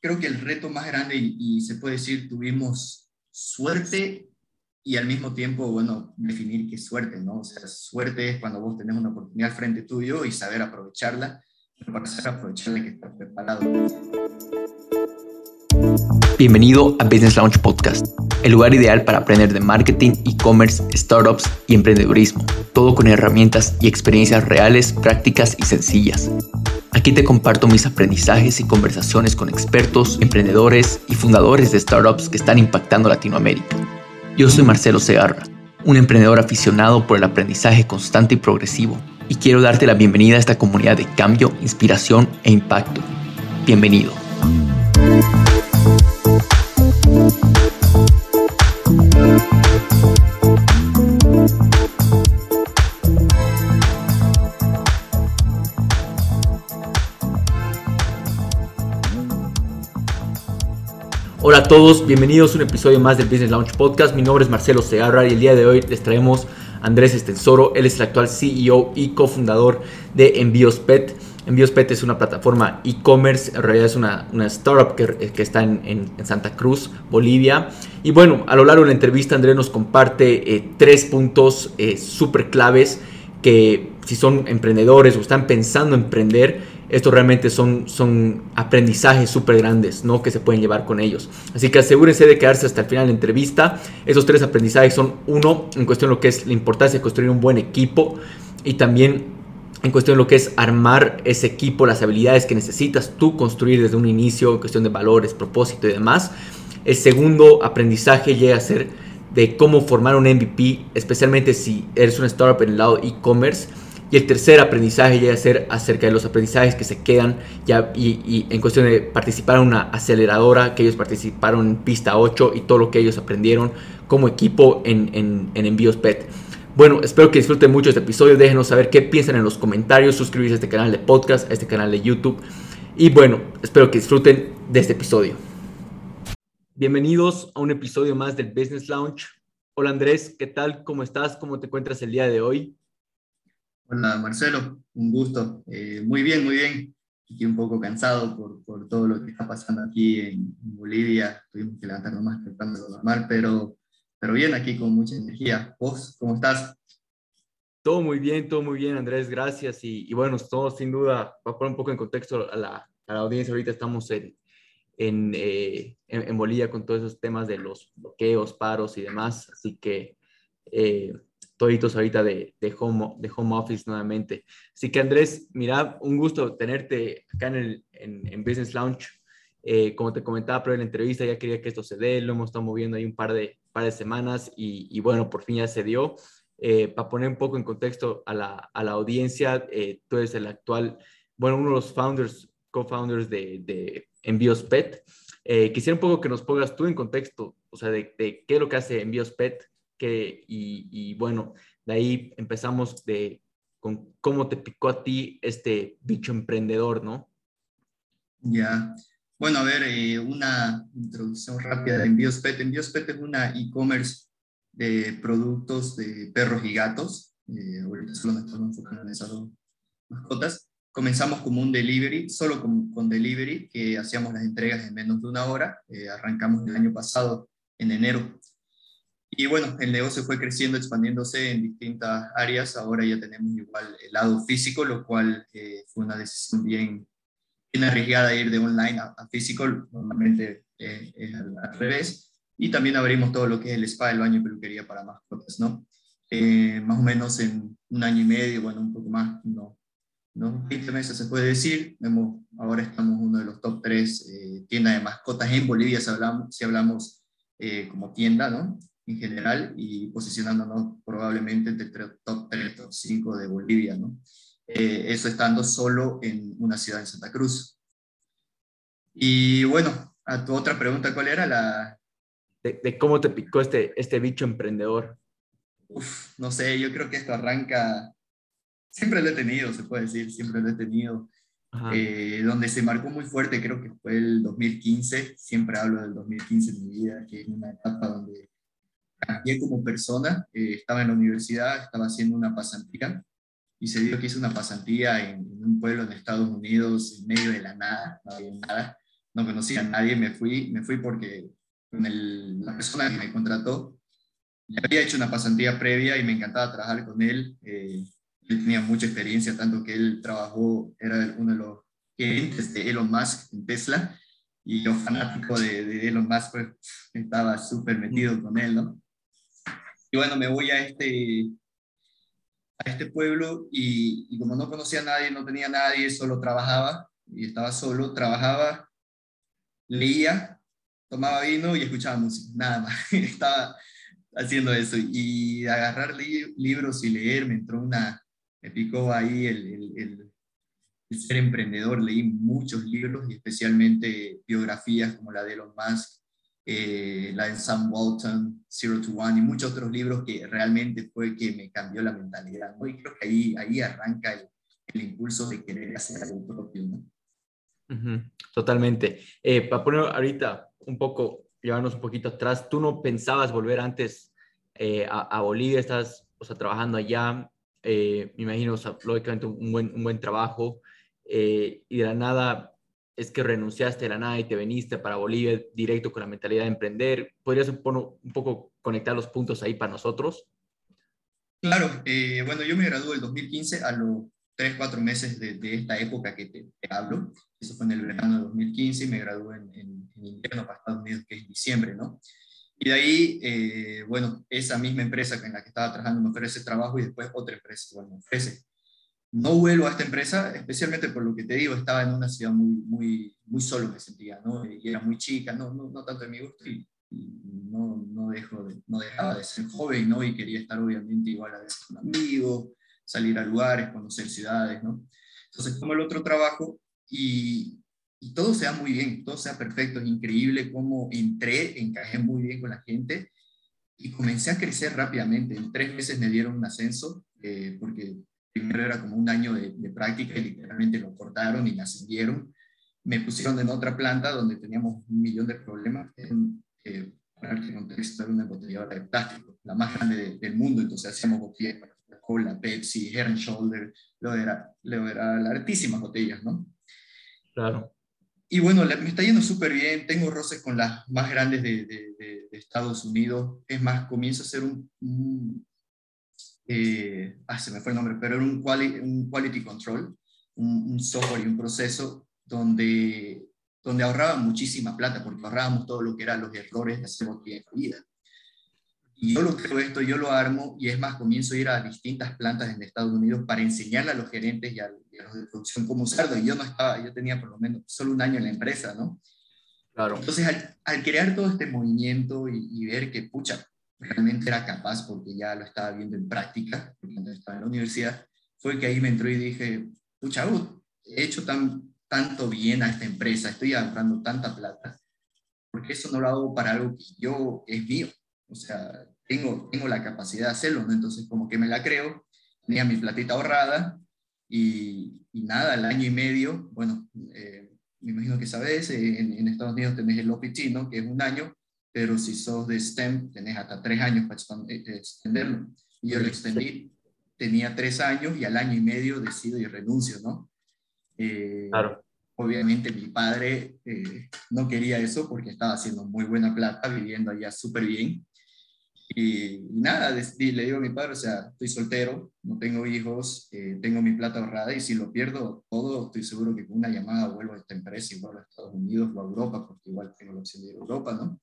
creo que el reto más grande, y, se puede decir, tuvimos suerte y al mismo tiempo, bueno, definir qué suerte, ¿no? O sea, suerte es cuando vos tenés una oportunidad frente tuyo y saber aprovecharla, pero para saber aprovecharla hay que estar preparado. Bienvenido a Business Launch Podcast, el lugar ideal para aprender de marketing, e-commerce, startups y emprendedurismo, todo con herramientas y experiencias reales, prácticas y sencillas. Aquí te comparto mis aprendizajes y conversaciones con expertos, emprendedores y fundadores de startups que están impactando Latinoamérica. Yo soy Marcelo Segarra, un emprendedor aficionado por el aprendizaje constante y progresivo, y quiero darte la bienvenida a esta comunidad de cambio, inspiración e impacto. Bienvenido. Hola a todos, bienvenidos a un episodio más del Business Launch Podcast. Mi nombre es Marcelo Segarra y el día de hoy les traemos a Andrés Estensoro. Él es el actual CEO y cofundador de Envíos Pet. Envíos Pet es una plataforma e-commerce, en realidad es una, startup que, está en, Santa Cruz, Bolivia. Y bueno, a lo largo de la entrevista Andrés nos comparte eh, tres puntos eh, súper claves que si son emprendedores o están pensando emprender, estos realmente son, son aprendizajes súper grandes, ¿no? Que se pueden llevar con ellos. Así que asegúrense de quedarse hasta el final de la entrevista. Esos tres aprendizajes son, uno, en cuestión de lo que es la importancia de construir un buen equipo y también en cuestión de lo que es armar ese equipo, las habilidades que necesitas tú construir desde un inicio, en cuestión de valores, propósito y demás. El segundo aprendizaje llega a ser de cómo formar un MVP, especialmente si eres una startup en el lado e-commerce y el tercer aprendizaje ya ser acerca de los aprendizajes que se quedan ya, y, en cuestión de participar en una aceleradora, que ellos participaron en pista 8 y todo lo que ellos aprendieron como equipo en, en, en envíos PET. Bueno, espero que disfruten mucho este episodio. Déjenos saber qué piensan en los comentarios. Suscribirse a este canal de podcast, a este canal de YouTube. Y bueno, espero que disfruten de este episodio. Bienvenidos a un episodio más del Business Lounge. Hola Andrés, ¿qué tal? ¿Cómo estás? ¿Cómo te encuentras el día de hoy? Hola Marcelo, un gusto. Eh, muy bien, muy bien. Estoy un poco cansado por, por, todo lo que está pasando aquí en, Bolivia. Tuvimos que levantarnos más temprano de normal, pero, pero bien aquí con mucha energía. ¿Vos cómo estás? Todo muy bien, todo muy bien, Andrés, gracias. Y, y bueno, todo sin duda, para poner un poco en contexto a la, a la audiencia, ahorita estamos en, en, eh, en, Bolivia con todos esos temas de los bloqueos, paros y demás. Así que eh, toditos ahorita de, de, home, de home office nuevamente. Así que Andrés, mira, un gusto tenerte acá en, el, en, Business Lounge. Eh, como te comentaba pero en la entrevista, ya quería que esto se dé, lo hemos estado moviendo ahí un par de, par de semanas y, y bueno, por fin ya se dio. Eh, para poner un poco en contexto a la, a la audiencia, eh, tú eres el actual, bueno, uno de los founders, co-founders de, de Envíos Pet. quisiera un poco que nos pongas tú en contexto, o sea, de, de qué es lo que hace Envíos Pet, que, y, bueno, de ahí empezamos de con cómo te picó a ti este bicho emprendedor, ¿no? Ya. Bueno, a ver, eh, una introducción rápida de Envíos Pet. Envíos Pet es una e-commerce de productos de perros y gatos. Eh, ahorita solo nos estamos enfocando en esas dos mascotas. Comenzamos como un delivery, solo con, delivery, que hacíamos las entregas en menos de una hora. Eh, arrancamos el año pasado, en enero. Y bueno, el negocio fue creciendo, expandiéndose en distintas áreas. Ahora ya tenemos igual el lado físico, lo cual eh, fue una decisión bien, bien arriesgada ir de online a, físico. Normalmente eh, es al, revés. Y también abrimos todo lo que es el spa, el baño y peluquería para mascotas, ¿no? Eh, más o menos en un año y medio, bueno, un poco más, no, no 20 meses se puede decir. Vemos, ahora estamos uno de los top 3 tiendas de mascotas en Bolivia, si hablamos, si hablamos como tienda, ¿no? En general y posicionándonos probablemente entre top 3, top 5 de Bolivia, ¿no? Eh, eso estando solo en una ciudad en Santa Cruz. Y bueno, a tu otra pregunta, ¿cuál era la...? De, cómo te picó este, este bicho emprendedor. Uf, no sé, yo creo que esto arranca, siempre lo he tenido, se puede decir, siempre lo he tenido. Eh, donde se marcó muy fuerte, creo que fue el 2015, siempre hablo del 2015 en mi vida, que es una etapa donde cambié como persona, eh, estaba en la universidad, estaba haciendo una pasantía y se dio que hice una pasantía en, un pueblo en Estados Unidos, en medio de la nada, no había nada, no conocía a nadie, me fui, me fui porque con la persona que me contrató ya había hecho una pasantía previa y me encantaba trabajar con él. Eh, él tenía mucha experiencia, tanto que él trabajó, era uno de los clientes de Elon Musk en Tesla, y yo fanático de, de Elon Musk, pues estaba súper metido con él, ¿no? Y bueno, me voy a este, a este pueblo y, como no conocía a nadie, no tenía a nadie, solo trabajaba y estaba solo, trabajaba, leía, tomaba vino y escuchaba música, nada más. estaba haciendo eso y agarrar libros y leer, me entró una, me picó ahí el, ser emprendedor, leí muchos libros y especialmente biografías como la de Elon Musk, eh, la de Sam Walton, Zero to One y muchos otros libros que realmente fue que me cambió la mentalidad. ¿no? Y creo que ahí, ahí arranca el, el impulso de querer hacer algo propio. ¿no? Totalmente. Eh, para poner ahorita un poco, llevarnos un poquito atrás, ¿tú no pensabas volver antes eh, a, a, Bolivia? Estás o sea, trabajando allá, eh, me imagino, o sea, lógicamente un buen, un buen trabajo, y de la nada es que renunciaste de la nada y te viniste para Bolivia directo con la mentalidad de emprender. ¿Podrías un, un poco conectar los puntos ahí para nosotros? Claro, bueno, yo me gradué el 2015 a los tres, cuatro meses de, de esta época que te, te, hablo. Eso fue en el verano de 2015 y me gradué en, en, en invierno para Estados Unidos, que es diciembre, ¿no? Y de ahí, eh, bueno, esa misma empresa en la que estaba trabajando me ofrece trabajo y después otra empresa igual me ofrece. No vuelvo a esta empresa, especialmente por lo que te digo, estaba en una ciudad muy, muy, muy solo me sentía, ¿no? Y era muy chica, no, no, no tanto de mi gusto y, y no, no, dejo de, no dejaba de ser joven, ¿no? Y quería estar obviamente igual a veces con amigos, salir a lugares, conocer ciudades, ¿no? Entonces, como el otro trabajo y, y todo sea muy bien, todo sea perfecto, es increíble cómo entré, encajé muy bien con la gente y comencé a crecer rápidamente. En tres meses me dieron un ascenso, eh, porque primero era como un año de, de, práctica y literalmente lo cortaron y me ascendieron. Me pusieron en otra planta donde teníamos un millón de problemas. En, eh, para el contexto, era una embotelladora de plástico, la más grande de, del mundo, entonces hacíamos botellas Coca-Cola, Pepsi, Head and Shoulder, lo era, lo era las altísimas botellas, ¿no? Claro. Y bueno, me está yendo súper bien, tengo roces con las más grandes de, de, de, Estados Unidos, es más, comienzo a hacer un, un eh, ah, se me fue el nombre, pero era un quality, un quality control, un, un, software y un proceso donde, donde ahorraba muchísima plata, porque ahorrábamos todo lo que eran los errores de hacer de vida. Y yo lo creo esto, yo lo armo y es más, comienzo a ir a distintas plantas en Estados Unidos para enseñarle a los gerentes y a, y a los de producción cómo usarlo. Y yo no estaba, yo tenía por lo menos solo un año en la empresa, ¿no? Claro. Entonces, al, al crear todo este movimiento y, y, ver que, pucha, realmente era capaz porque ya lo estaba viendo en práctica, cuando estaba en la universidad, fue que ahí me entró y dije, pucha, uh, he hecho tan, tanto bien a esta empresa, estoy ahorrando tanta plata, porque eso no lo hago para algo que yo, es mío o sea, tengo, tengo la capacidad de hacerlo, ¿no? Entonces, como que me la creo, tenía mi platita ahorrada y, y nada, al año y medio, bueno, eh, me imagino que sabes, en, en, Estados Unidos tenés el OPT, ¿no? Que es un año, pero si sos de STEM, tenés hasta tres años para eh, extenderlo. Y yo lo extendí, tenía tres años y al año y medio decido y renuncio, ¿no? Eh, claro obviamente mi padre eh, no quería eso porque estaba haciendo muy buena plata, viviendo allá súper bien. Y, nada, le digo a mi padre, o sea, estoy soltero, no tengo hijos, eh, tengo mi plata ahorrada y si lo pierdo todo, estoy seguro que con una llamada vuelvo a esta empresa y vuelvo a Estados Unidos o a Europa, porque igual tengo la opción de ir a Europa, ¿no?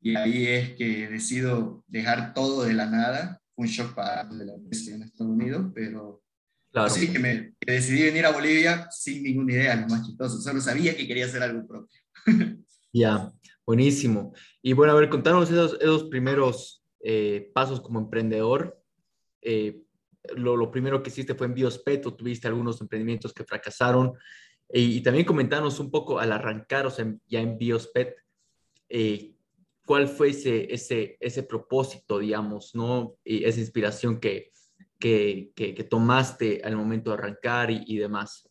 Y ahí es que decido dejar todo de la nada, un shock para de la empresa en Estados Unidos, pero claro. así que me que decidí venir a Bolivia sin ninguna idea, lo más chistoso, solo sabía que quería hacer algo propio. Ya, buenísimo. Y bueno, a ver, contanos esos, esos primeros eh, pasos como emprendedor. Eh, lo, lo, primero que hiciste fue en Biospet o tuviste algunos emprendimientos que fracasaron. Y, y también comentanos un poco al arrancar, o sea, ya en Biospet, eh, cuál fue ese, ese, ese propósito, digamos, ¿no? Y esa inspiración que, que, que, que, tomaste al momento de arrancar y, y demás.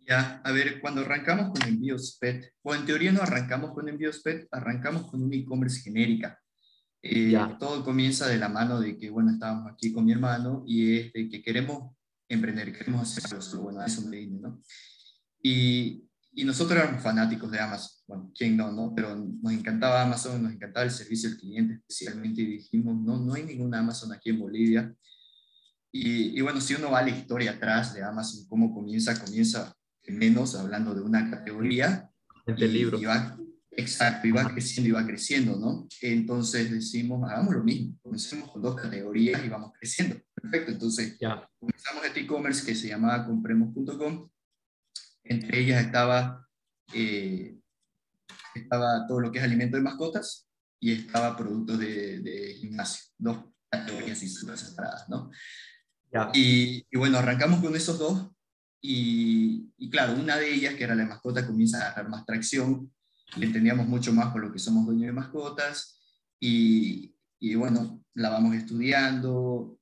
Ya, a ver, cuando arrancamos con envíos PET, o en teoría no arrancamos con envíos PET, arrancamos con un e-commerce genérica. Eh, todo comienza de la mano de que, bueno, estábamos aquí con mi hermano y es de que queremos emprender, queremos hacer algo, bueno, eso me vine, ¿no? Y, y nosotros éramos fanáticos de Amazon. Bueno, ¿quién no, no? Pero nos encantaba Amazon, nos encantaba el servicio al cliente especialmente y dijimos, no, no hay ninguna Amazon aquí en Bolivia. Y, y bueno, si uno va a la historia atrás de Amazon, cómo comienza, comienza menos hablando de una categoría. El libro. Y va, exacto, y va creciendo y va creciendo, ¿no? Entonces decimos, hagamos lo mismo, comencemos con dos categorías y vamos creciendo. Perfecto, entonces ya. comenzamos este e-commerce que se llamaba compremos.com entre ellas estaba, eh, estaba todo lo que es alimento de mascotas y estaba productos de, gimnasio, dos categorías y separadas, ¿no? Y, bueno, arrancamos con esos dos y, claro, una de ellas, que era la mascota, comienza a agarrar más tracción, le entendíamos mucho más por lo que somos dueños de mascotas y, y bueno, la vamos estudiando,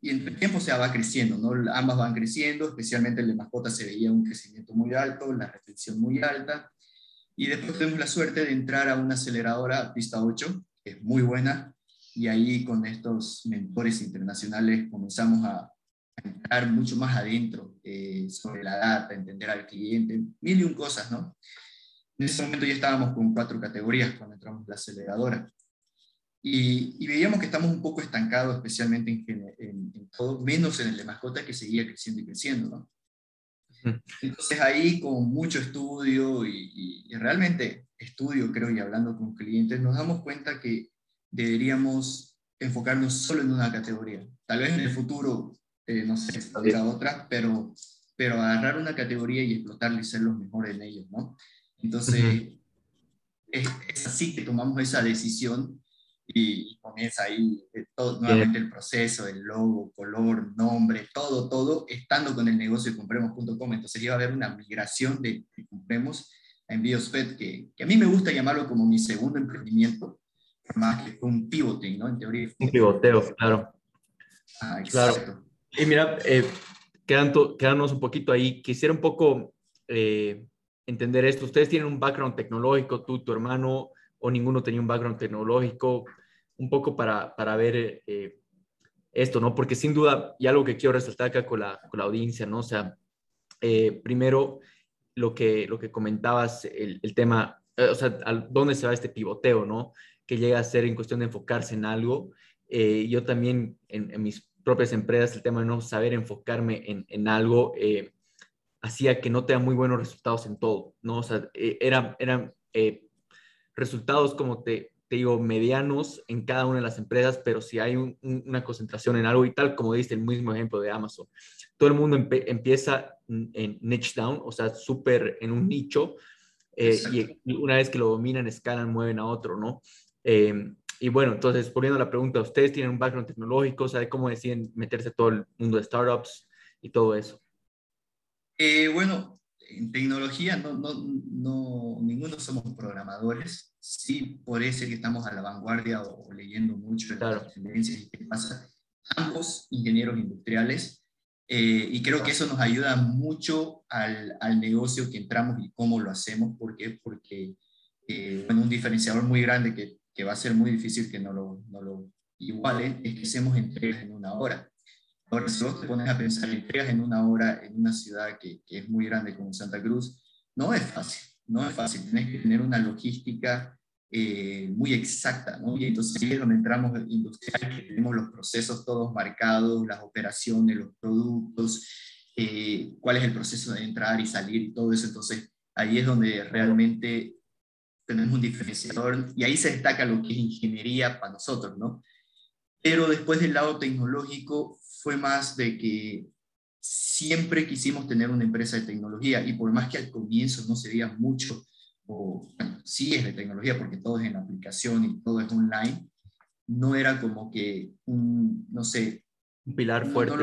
y en el tiempo se va creciendo, ¿no? Ambas van creciendo, especialmente el de mascotas se veía un crecimiento muy alto, la retención muy alta, y después tuvimos la suerte de entrar a una aceleradora Pista 8, que es muy buena, y ahí con estos mentores internacionales comenzamos a, entrar mucho más adentro eh, sobre la data, entender al cliente, mil y un cosas, ¿no? En ese momento ya estábamos con cuatro categorías cuando entramos a la aceleradora. Y, veíamos que estamos un poco estancados, especialmente en, todo, menos en el de mascota que seguía creciendo y creciendo, ¿no? Entonces ahí con mucho estudio y, realmente estudio, creo, y hablando con clientes, nos damos cuenta que deberíamos enfocarnos solo en una categoría. Tal vez en el futuro, eh, no sé, a otra, pero, pero agarrar una categoría y explotarla y ser los mejores en ellos, ¿no? Entonces, es, es, así que tomamos esa decisión y comienza ahí eh, todo, nuevamente el proceso, el logo, color, nombre, todo, todo, estando con el negocio de compremos.com. Entonces iba a haber una migración de, Compremos a Envíos que, que, a mí me gusta llamarlo como mi segundo emprendimiento, más que un pivoting, ¿no? En teoría. Un pivoteo, claro. Ah, claro. Y mira, eh, quedándonos un poquito ahí, quisiera un poco eh, entender esto. Ustedes tienen un background tecnológico, tú, tu hermano, o ninguno tenía un background tecnológico, un poco para, para ver eh, esto, ¿no? Porque sin duda, y algo que quiero resaltar acá con la, con la audiencia, ¿no? O sea, eh, primero, lo que, lo que comentabas, el, el tema, eh, o sea, ¿dónde se va este pivoteo, ¿no? Que llega a ser en cuestión de enfocarse en algo. yo también, en, mis propias empresas, el tema de no saber enfocarme en, en algo, hacía que no tenga muy buenos resultados en todo, ¿no? O sea, era, era resultados como te, te, digo, medianos en cada una de las empresas, pero si hay una concentración en algo y tal, como diste el mismo ejemplo de Amazon, todo el mundo empieza en niche down, o sea, súper en un nicho, eh, y una vez que lo dominan, escalan, mueven a otro, ¿no? Eh, y bueno, entonces, volviendo a la pregunta, ¿ustedes tienen un background tecnológico? ¿Sabe cómo deciden meterse todo el mundo de startups y todo eso? Eh, bueno, en tecnología no, no, no, ninguno somos programadores, sí por eso que estamos a la vanguardia o, leyendo mucho de las tendencias y qué pasa. Ambos ingenieros industriales, eh, y creo que eso nos ayuda mucho al, al, negocio que entramos y cómo lo hacemos, ¿por qué? Porque eh, bueno, un diferenciador muy grande que, que, va a ser muy difícil que no lo, no lo iguale es que hacemos entregas en una hora. Ahora, si vos te pones a pensar entregas en una hora en una ciudad que, que, es muy grande como Santa Cruz, no es fácil, no es fácil. Tienes que tener una logística eh, muy exacta, ¿no? Y entonces ahí es donde entramos en industrial, que tenemos los procesos todos marcados, las operaciones, los productos, eh, cuál es el proceso de entrar y salir todo eso. Entonces ahí es donde realmente tenemos un diferenciador y ahí se destaca lo que es ingeniería para nosotros, ¿no? Pero después del lado tecnológico fue más de que siempre quisimos tener una empresa de tecnología y por más que al comienzo no se veía mucho, o sí es de tecnología porque todo es en aplicación y todo es online, no era como que un, no sé, un pilar fuerte.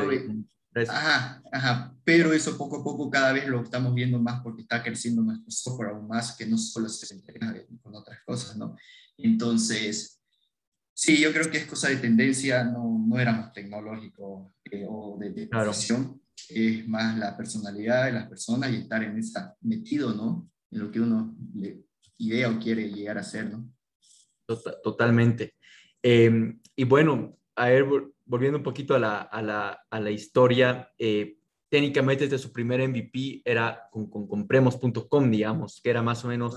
ajá, ajá, pero eso poco a poco cada vez lo estamos viendo más porque está creciendo nuestro software aún más que no solo se integra con otras cosas, ¿no? Entonces, Sí, yo creo que es cosa de tendencia, no, no éramos tecnológicos eh, o de, de es más la personalidad de las personas y estar en esa metido, ¿no? En lo que uno le, idea o quiere llegar a ser, ¿no? Tota-, totalmente. Em, y bueno, a ver, volviendo un poquito a la, a la, a la historia, eh, técnicamente desde su primer MVP era con, con compremos.com, digamos, que era más o menos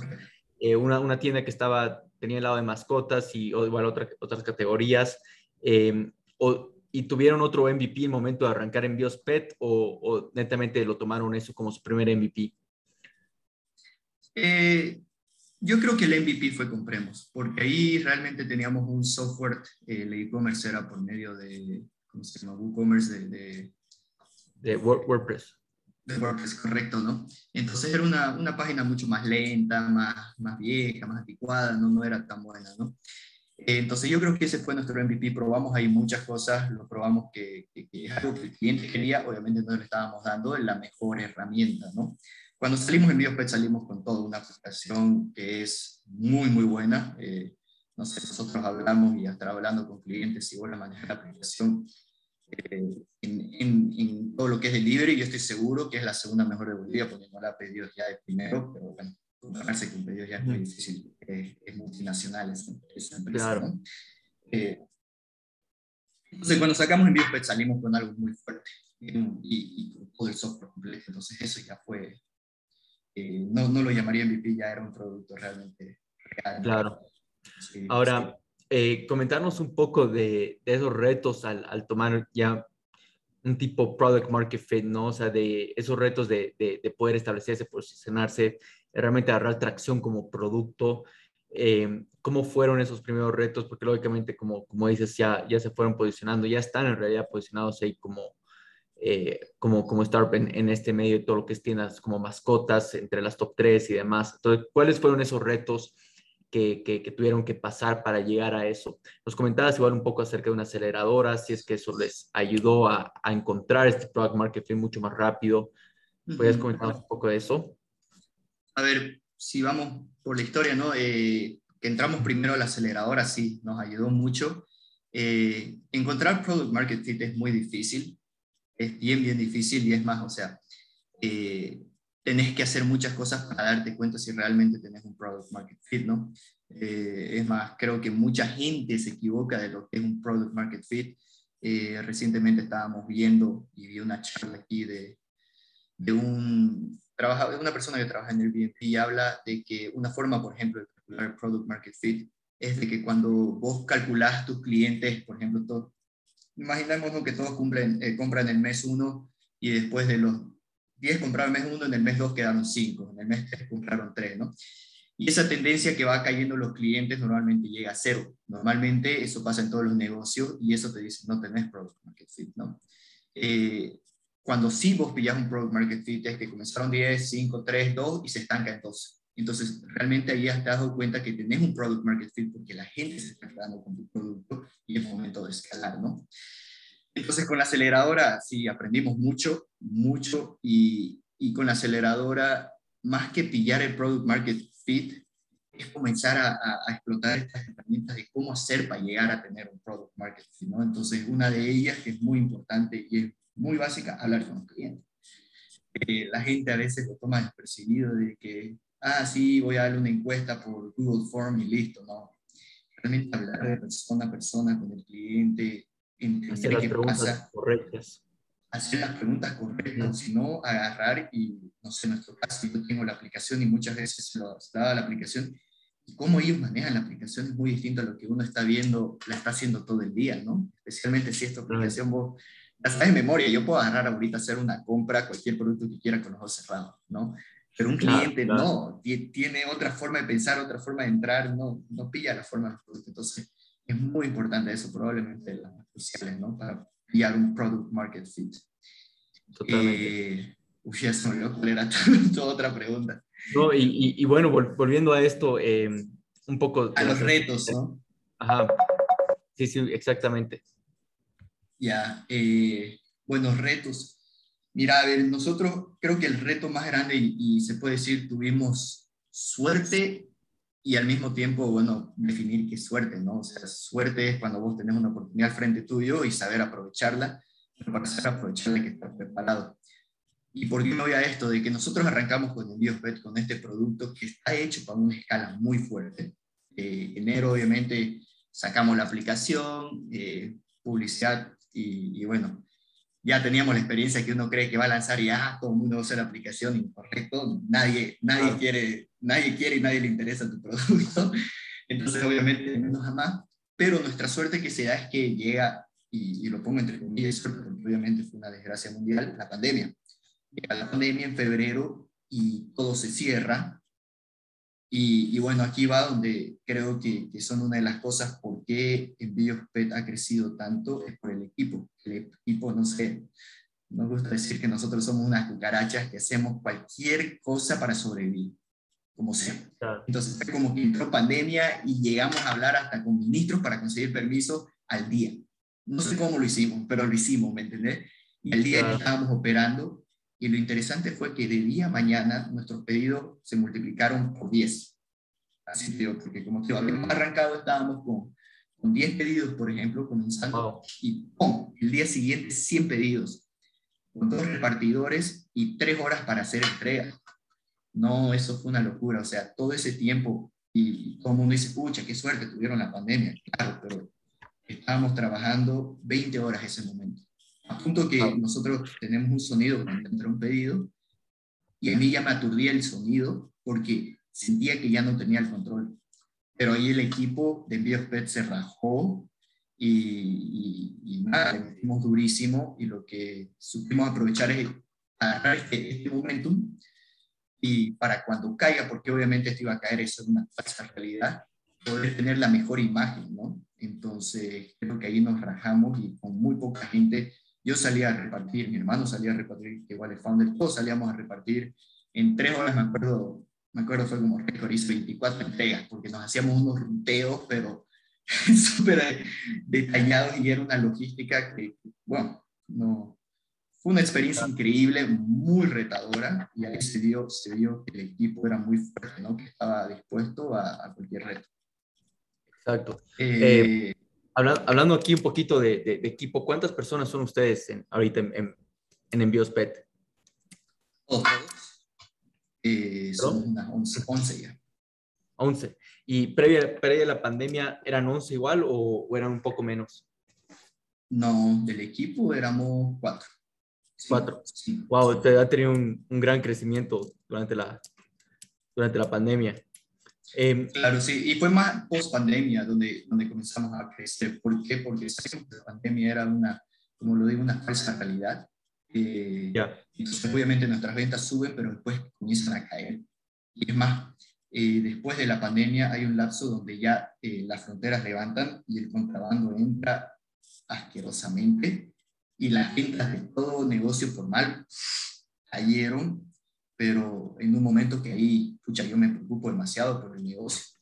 eh, una, una, tienda que estaba, tenía el lado de mascotas y igual otras categorías. Eh, o, y tuvieron otro MVP en el momento de arrancar envíos PET o, o, netamente lo tomaron eso como su primer MVP? Eh, yo creo que el MVP fue Compremos, porque ahí realmente teníamos un software, el e-commerce era por medio de, ¿cómo se llama? WooCommerce de, de, WordPress. De WordPress, correcto, ¿no? Entonces era una, una, página mucho más lenta, más, más vieja, más anticuada, ¿no? no era tan buena, ¿no? Entonces yo creo que ese fue nuestro MVP, probamos ahí muchas cosas, lo probamos que, que, que es algo que el cliente quería, obviamente no le estábamos dando la mejor herramienta, ¿no? Cuando salimos en BioPet salimos con toda una aplicación que es muy, muy buena. Eh, no sé, nosotros hablamos y hasta hablando con clientes y vos la manejar la aplicación eh, en, en, en, todo lo que es delivery, yo estoy seguro que es la segunda mejor de Bolivia, porque no la pedido ya de primero, pero bueno, compararse con pedidos ya es muy difícil, es, es multinacional esa, esa empresa. Claro. ¿no? Eh, entonces, cuando sacamos en BioPet salimos con algo muy fuerte y, y, con todo el software completo, entonces eso ya fue eh, no, no, lo llamaría MVP, ya era un producto realmente real. Claro. Sí, Ahora, sí. Eh, comentarnos un poco de, de esos retos al, al, tomar ya un tipo product market fit, ¿no? O sea, de esos retos de, de, de poder establecerse, posicionarse, realmente agarrar tracción como producto. Eh, ¿Cómo fueron esos primeros retos? Porque lógicamente, como, como dices, ya, ya se fueron posicionando, ya están en realidad posicionados ahí como, eh, como, como startup en, en, este medio y todo lo que es tiendas como mascotas, entre las top 3 y demás. Entonces, ¿cuáles fueron esos retos que, que, que, tuvieron que pasar para llegar a eso? Nos comentabas igual un poco acerca de una aceleradora, si es que eso les ayudó a, a encontrar este product market fit mucho más rápido. ¿Puedes uh -huh. comentar un poco de eso? A ver, si vamos por la historia, ¿no? Eh, que entramos primero a la aceleradora, sí, nos ayudó mucho. Eh, encontrar product market fit es muy difícil es bien, bien difícil y es más, o sea, eh, tenés que hacer muchas cosas para darte cuenta si realmente tenés un product market fit, ¿no? Eh, es más, creo que mucha gente se equivoca de lo que es un product market fit. Eh, recientemente estábamos viendo y vi una charla aquí de, de, un, trabaja, una persona que trabaja en Airbnb y habla de que una forma, por ejemplo, de calcular el product market fit es de que cuando vos calculás tus clientes, por ejemplo, todo, imaginemos que todos cumplen, eh, compran el mes 1 y después de los 10 compraron el mes 1, en el mes 2 quedaron 5, en el mes 3 compraron 3, ¿no? Y esa tendencia que va cayendo los clientes normalmente llega a cero. Normalmente eso pasa en todos los negocios y eso te dice no tenés product market fit, ¿no? Eh, cuando sí vos pillás un product market fit es que comenzaron 10, 5, 3, 2 y se estanca en 12. Entonces, realmente ahí has dado cuenta que tenés un product market fit porque la gente se está quedando con tu producto y es momento de escalar, ¿no? Entonces, con la aceleradora, sí, aprendimos mucho, mucho, y, y con la aceleradora, más que pillar el product market fit, es comenzar a, a, a, explotar estas herramientas de cómo hacer para llegar a tener un product market fit, ¿no? Entonces, una de ellas que es muy importante y es muy básica, hablar con los clientes. Eh, la gente a veces lo toma despercibido de que ah, sí, voy a darle una encuesta por Google Form y listo, no. Realmente hablar de persona a persona con el cliente, entender qué pasa. Correctas. Hacer las preguntas correctas, si no, agarrar y, no sé, en nuestro caso, yo tengo la aplicación y muchas veces se lo daba la aplicación y cómo ellos manejan la aplicación es muy distinto a lo que uno está viendo, la está haciendo todo el día, ¿no? Especialmente si esta aplicación vos la sabes en memoria, yo puedo agarrar ahorita, hacer una compra, cualquier producto que quiera con los ojos cerrados, ¿no? Pero un cliente claro, claro. no, tiene otra forma de pensar, otra forma de entrar, no, no pilla la forma de los productos. Entonces, es muy importante eso, probablemente las más cruciales, ¿no? Para pillar un product market fit. Totalmente. Eh, uy, ya se me olvidó cuál era toda otra pregunta. No, y, y, y bueno, volviendo a esto, eh, un poco... A los retos, ¿no? Ajá. Sí, sí, exactamente. Ya, eh, buenos retos. Mira, a ver, nosotros creo que el reto más grande, y, y, se puede decir, tuvimos suerte y al mismo tiempo, bueno, definir qué suerte, ¿no? O sea, suerte es cuando vos tenés una oportunidad frente tuyo y saber aprovecharla, pero para saber aprovecharla hay que estar preparado. ¿Y por qué me voy a esto? De que nosotros arrancamos con EnvíosBet, con este producto que está hecho para una escala muy fuerte. Eh, enero, obviamente, sacamos la aplicación, eh, publicidad y, y bueno, ya teníamos la experiencia que uno cree que va a lanzar y ya todo el mundo usa la aplicación incorrecto, nadie, nadie, quiere, nadie quiere y nadie le interesa tu producto, entonces obviamente menos jamás, pero nuestra suerte que se da es que llega, y, y lo pongo entre comillas, porque obviamente fue una desgracia mundial, la pandemia. Llega la pandemia en febrero y todo se cierra, y, bueno, aquí va donde creo que, que, son una de las cosas por qué Envíos PET ha crecido tanto, es por el equipo. El equipo, no sé, nos gusta decir que nosotros somos unas cucarachas que hacemos cualquier cosa para sobrevivir, como sea. Entonces fue como que entró pandemia y llegamos a hablar hasta con ministros para conseguir permiso al día. No sé cómo lo hicimos, pero lo hicimos, ¿me entendés? Y el día que estábamos operando, y lo interesante fue que de día a mañana nuestros pedidos se multiplicaron por 10. Así digo, porque como te habíamos arrancado, estábamos con, con 10 pedidos, por ejemplo, comenzando, y ¡pum! el día siguiente 100 pedidos, con dos repartidores y tres horas para hacer entrega. No, eso fue una locura. O sea, todo ese tiempo, y, todo el mundo dice, pucha, qué suerte tuvieron la pandemia. Claro, pero estábamos trabajando 20 horas ese momento. A punto que nosotros tenemos un sonido cuando entra un pedido y a mí ya me aturdía el sonido porque sentía que ya no tenía el control. Pero ahí el equipo de envíos PET se rajó y, y, nada, le metimos durísimo y lo que supimos aprovechar es agarrar este, este momentum y para cuando caiga, porque obviamente esto iba a caer, eso es una falsa realidad, poder tener la mejor imagen, ¿no? Entonces, creo que ahí nos rajamos y con muy poca gente yo salía a repartir, mi hermano salía a repartir, igual es founder, todos salíamos a repartir. En tres horas, me acuerdo, me acuerdo fue como récord, hice 24 entregas, porque nos hacíamos unos ruteos, pero súper detallados y era una logística que, bueno, no, fue una experiencia increíble, muy retadora, y ahí se vio, se vio que el equipo era muy fuerte, ¿no? que estaba dispuesto a, a cualquier reto. Exacto. Eh, eh, hablando aquí un poquito de, equipo, ¿cuántas personas son ustedes ahorita en, Envíos PET? Todos. Eh, son unas 11, ya. 11. ¿Y previa, previa a la pandemia eran 11 igual o, eran un poco menos? No, del equipo éramos 4. Cuatro. Wow, usted ha tenido un, un, gran crecimiento durante la, durante la pandemia. Em, claro, sí, y fue más post pandemia donde, donde comenzamos a crecer. ¿Por qué? Porque la pandemia era una, como lo digo, una falsa realidad. Eh, Entonces, obviamente nuestras ventas suben, pero después comienzan a caer. Y es más, eh, después de la pandemia hay un lapso donde ya eh, las fronteras levantan y el contrabando entra asquerosamente y las ventas de todo negocio formal cayeron pero en un momento que ahí, pucha, yo me preocupo demasiado por el negocio.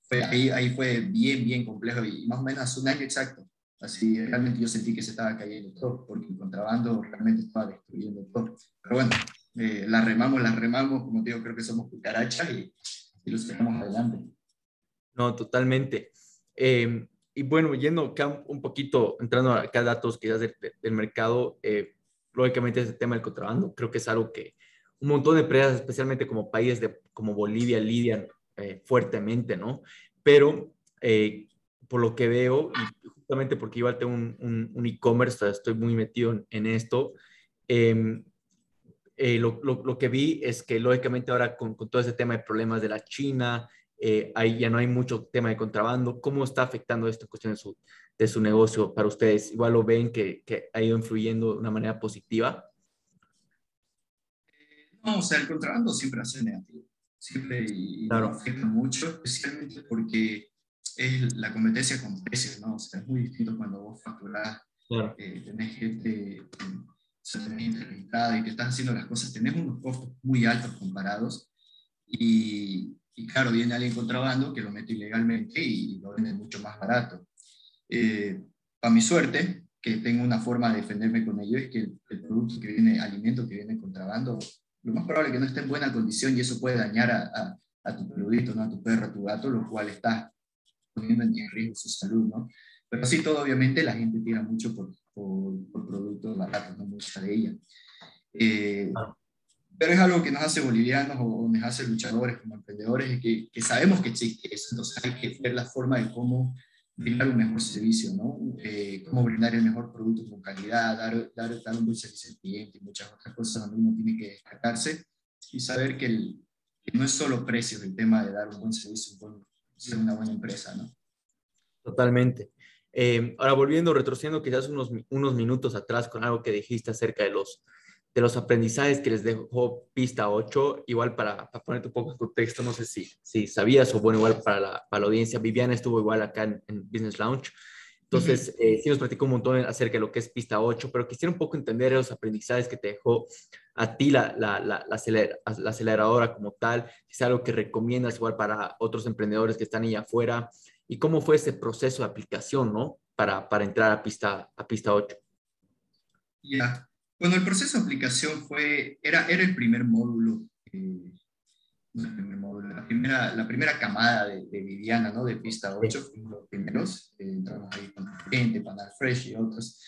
Fue, ahí, ahí fue bien, bien complejo y más o menos hace un año exacto. Así, realmente yo sentí que se estaba cayendo todo, porque el contrabando realmente estaba destruyendo todo. Pero bueno, eh, la remamos, la remamos, como te digo, creo que somos cucarachas y, y lo sacamos adelante. No, totalmente. Eh, y bueno, yendo acá un poquito, entrando acá a datos quizás del, del mercado, eh, lógicamente ese tema del contrabando, creo que es algo que un montón de empresas, especialmente como países de, como Bolivia, lidian eh, fuertemente, ¿no? Pero eh, por lo que veo, y justamente porque igual tengo un, un, e-commerce, estoy muy metido en, esto, em, eh, lo, lo, lo, que vi es que lógicamente ahora con, con, todo ese tema de problemas de la China, ahí ya no hay mucho tema de contrabando. ¿Cómo está afectando esta cuestión de su, de su negocio para ustedes? Igual lo ven que, que ha ido influyendo de una manera positiva. No, o sea, el contrabando siempre hace negativo, siempre y, claro. afecta mucho, especialmente porque es la competencia con precios, ¿no? O sea, es muy distinto cuando vos facturás, claro. eh, tenés gente interlimitada y que estás haciendo las cosas, tenés unos costos muy altos comparados y, y, claro, viene alguien contrabando que lo mete ilegalmente y lo vende mucho más barato. Eh, para mi suerte, que tengo una forma de defenderme con ello, es que el, el producto que viene, alimento que viene contrabando, lo más probable es que no esté en buena condición y eso puede dañar a, a, tu peludito, ¿no? a tu perro, a tu gato, lo cual está poniendo en riesgo su salud, ¿no? Pero sí, todo obviamente la gente tira mucho por, por, productos baratos, no mucha de ella. Eh, pero es algo que nos hace bolivianos o nos hace luchadores como emprendedores, que, que sabemos que existe eso, entonces hay que ver la forma de cómo brindar un mejor servicio, ¿no? Eh, cómo brindar el mejor producto con calidad, dar, dar, dar un buen servicio al cliente y muchas otras cosas donde uno tiene que destacarse y saber que, el, no es solo precio el tema de dar un buen servicio, un ser una buena empresa, ¿no? Totalmente. Eh, ahora volviendo, retrocediendo quizás unos, unos minutos atrás con algo que dijiste acerca de los, de los aprendizajes que les dejó Pista 8, igual para, para ponerte un poco en contexto, no sé si, si sabías o bueno, igual para la, para la audiencia, Viviana estuvo igual acá en, Business Lounge, entonces eh, sí nos platicó un montón acerca de lo que es Pista 8, pero quisiera un poco entender los aprendizajes que te dejó a ti la, la, la, la aceleradora como tal, si es algo que recomiendas igual para otros emprendedores que están ahí afuera, y cómo fue ese proceso de aplicación, ¿no? Para, para entrar a Pista, a pista 8. Ya, bueno, el proceso de aplicación fue, era, era el primer módulo, eh, la, primera, la primera camada de, Viviana, ¿no? De pista 8, fuimos los primeros, eh, entramos ahí con gente, Panal Fresh y otros.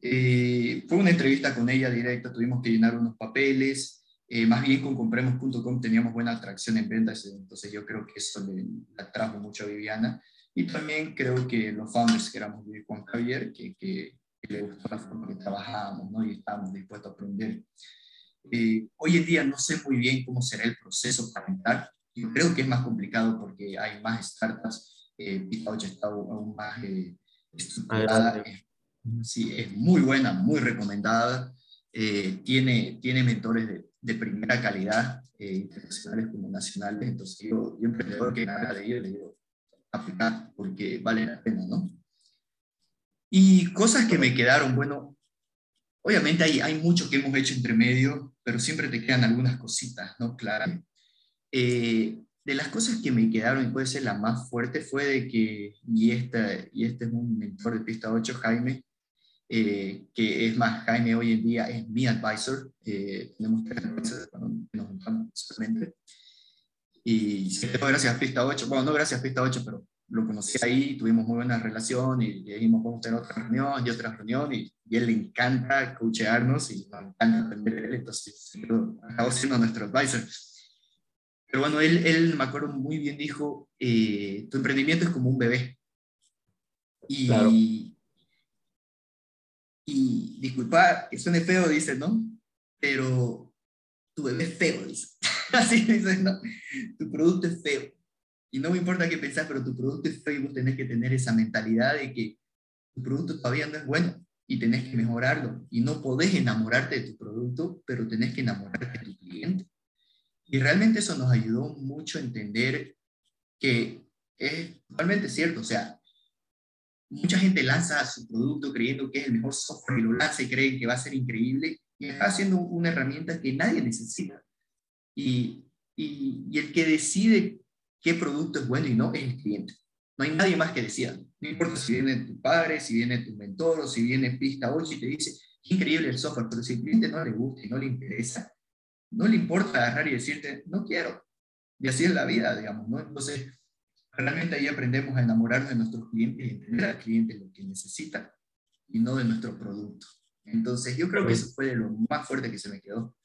Eh, fue una entrevista con ella directa, tuvimos que llenar unos papeles, más bien con compremos.com teníamos buena atracción en ventas, entonces yo creo que eso le atrajo mucho a Viviana. Y también creo que los founders que éramos Juan Javier, que, que que le gustó la forma que trabajábamos ¿no? y estábamos dispuestos a aprender. Eh, hoy en día no sé muy bien cómo será el proceso para entrar. Yo creo que es más complicado porque hay más startups. Eh, Pita está aún más eh, estructurada. sí, es muy buena, muy recomendada. Eh, tiene, tiene mentores de, de primera calidad, internacionales como nacionales. Entonces, yo, yo emprendedor que nada de ellos, le digo, aplicar porque vale la pena, ¿no? Y cosas que me quedaron, bueno, obviamente hay, hay mucho que hemos hecho entre medio, pero siempre te quedan algunas cositas, ¿no? Claro. Eh, de las cosas que me quedaron, y puede ser la más fuerte, fue de que, y, esta, y este es un mentor de Pista 8, Jaime, eh, que es más, Jaime hoy en día es mi advisor, eh, tenemos tres nos juntamos y gracias a Pista 8, bueno, no gracias a Pista 8, pero lo conocí ahí, tuvimos muy buena relación y, dijimos, vamos a tener otra reunión y otra reunión y, y él le encanta coachearnos y nos encanta aprender de él, entonces acabó siendo nuestro advisor. Pero bueno, él, él me acuerdo muy bien, dijo, eh, tu emprendimiento es como un bebé. Y, claro. y disculpa suene feo, dice, ¿no? Pero tu bebé es feo, dice. Así dice, ¿no? Tu producto es feo y no me importa qué pensás, pero tu producto es feo vos tenés que tener esa mentalidad de que tu producto todavía no es bueno y tenés que mejorarlo. Y no podés enamorarte de tu producto, pero tenés que enamorarte de tu cliente. Y realmente eso nos ayudó mucho a entender que es realmente cierto. O sea, mucha gente lanza su producto creyendo que es el mejor software y lo lanza y creen que va a ser increíble y está haciendo una herramienta que nadie necesita. Y, y el que decide qué producto es bueno y no es el cliente. No hay nadie más que decida. No importa si viene tu padre, si viene tu mentor o si viene Pista 8 y te dice, qué increíble el software, pero si al cliente no le gusta y no le interesa, no le importa agarrar y decirte, no quiero. Y así es la vida, digamos, ¿no? Entonces, realmente ahí aprendemos a enamorarnos de nuestros clientes y entender al cliente lo que necesita y no de nuestro producto. Entonces, yo creo que eso fue lo más fuerte que se me quedó.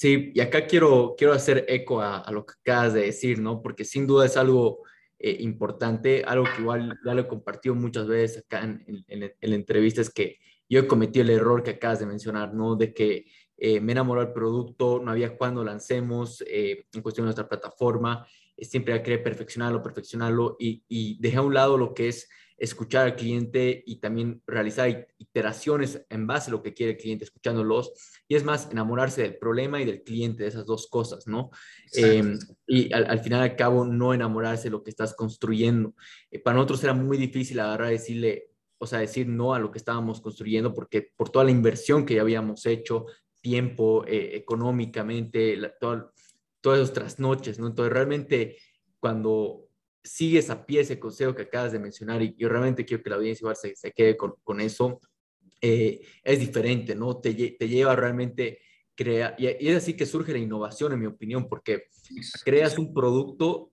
Sí, y acá quiero, quiero hacer eco a, lo que acabas de decir, ¿no? Porque sin duda es algo eh, importante, algo que igual ya lo he compartido muchas veces acá en, en, la entrevista, es que yo he cometido el error que acabas de mencionar, ¿no? De que eh, me enamoró el producto, no había cuando lancemos eh, en cuestión de nuestra plataforma, siempre querer perfeccionarlo, perfeccionarlo y, y dejé a un lado lo que es escuchar al cliente y también realizar iteraciones en base a lo que quiere el cliente, escuchándolos. Y es más, enamorarse del problema y del cliente, de esas dos cosas, ¿no? Em, y al, final al cabo, no enamorarse de lo que estás construyendo. Eh, para nosotros era muy difícil agarrar y decirle, o sea, decir no a lo que estábamos construyendo, porque por toda la inversión que ya habíamos hecho, tiempo, eh, económicamente, todas esas trasnoches, ¿no? Entonces, realmente, cuando sigues a pie ese consejo que acabas de mencionar y yo realmente quiero que la audiencia igual se, se quede con, con eso, eh, es diferente, ¿no? Te, te lleva realmente crea y, es así que surge la innovación, en mi opinión, porque creas un producto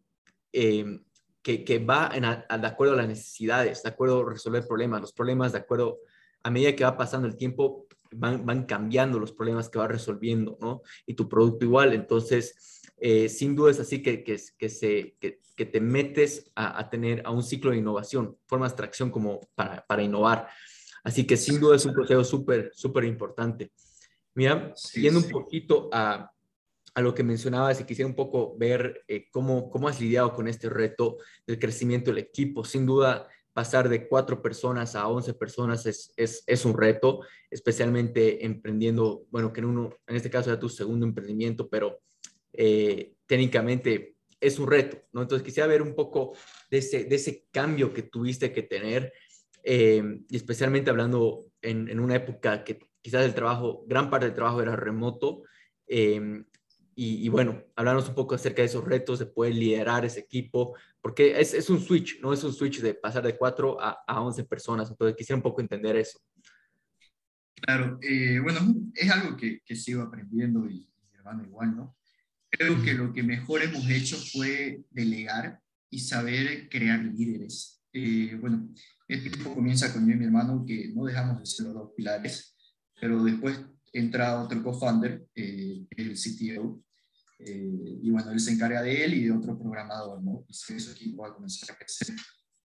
eh, que, que, va en de acuerdo a las necesidades, de acuerdo a resolver problemas, los problemas de acuerdo a medida que va pasando el tiempo van, van cambiando los problemas que va resolviendo, ¿no? Y tu producto igual, entonces eh, sin duda es así que, que, que se, que, que, te metes a, a, tener a un ciclo de innovación, formas de extracción como para, para innovar. Así que sin duda es un proceso súper, súper importante. Mira, sí, un poquito a, a, lo que mencionabas y quisiera un poco ver eh, cómo, cómo has lidiado con este reto del crecimiento del equipo. Sin duda, pasar de cuatro personas a once personas es, es, es, un reto, especialmente emprendiendo, bueno, que en, uno, en este caso era tu segundo emprendimiento, pero eh, técnicamente es un reto, ¿no? Entonces quisiera ver un poco de ese, de ese cambio que tuviste que tener, eh, y especialmente hablando en, en, una época que quizás el trabajo, gran parte del trabajo era remoto, eh, y, y, bueno, hablarnos un poco acerca de esos retos, de poder liderar ese equipo, porque es, es un switch, no es un switch de pasar de cuatro a, a 11 personas, entonces quisiera un poco entender eso. Claro, eh, bueno, es algo que, que sigo aprendiendo y mi hermano igual, ¿no? Creo que lo que mejor hemos hecho fue delegar y saber crear líderes. Eh, bueno, este equipo comienza con yo y mi hermano, que no dejamos de ser los dos pilares, pero después entra otro co-founder, eh, el CTO, eh, y bueno, él se encarga de él y de otro programador, ¿no? Y su equipo va a comenzar a crecer.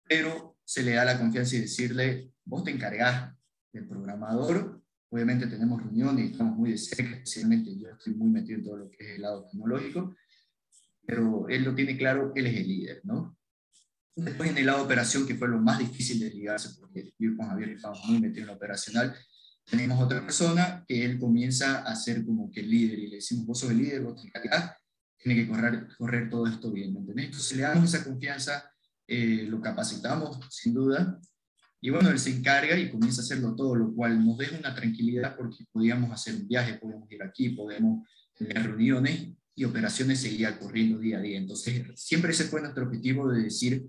Pero se le da la confianza y decirle, vos te encargás del programador Obviamente tenemos reuniones y estamos muy de cerca, especialmente yo estoy muy metido en todo lo que es el lado tecnológico, pero él lo tiene claro, él es el líder, ¿no? Después en el lado operación, que fue lo más difícil de ligarse, porque yo con Javier estamos muy metidos en lo operacional, tenemos otra persona que él comienza a ser como que el líder y le decimos, vos sos el líder, vos te tiene que correr, correr todo esto bien, ¿me entendés? Entonces le damos esa confianza, eh, lo capacitamos sin duda, y bueno, él se encarga y comienza a hacerlo todo, lo cual nos deja una tranquilidad porque podíamos hacer un viaje, podíamos ir aquí, podemos tener reuniones y operaciones seguían corriendo día a día. Entonces, siempre ese fue nuestro objetivo de decir,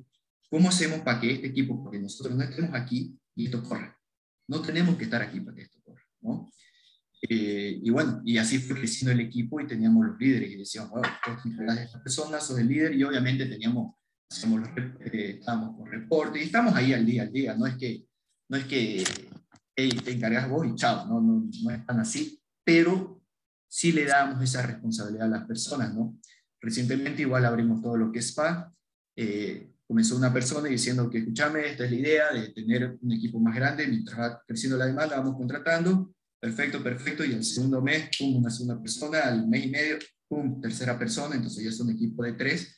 ¿cómo hacemos para que este equipo, porque nosotros no estemos aquí y esto corra? No tenemos que estar aquí para que esto corra, ¿no? Eh, y bueno, y así fue creciendo el equipo y teníamos los líderes y decíamos, bueno, esta persona, sos el líder y obviamente teníamos hacemos eh, estamos con reportes y estamos ahí al día al día, no es que, no es que hey, te encargas vos y chao, no, no, no es tan así, pero sí le damos esa responsabilidad a las personas, ¿no? Recientemente igual abrimos todo lo que es SPA, eh, comenzó una persona diciendo que escúchame, esta es la idea de tener un equipo más grande, mientras va creciendo la demanda, vamos contratando, perfecto, perfecto, y al segundo mes, pum, una segunda persona, al mes y medio, pum, tercera persona, entonces ya es un equipo de tres,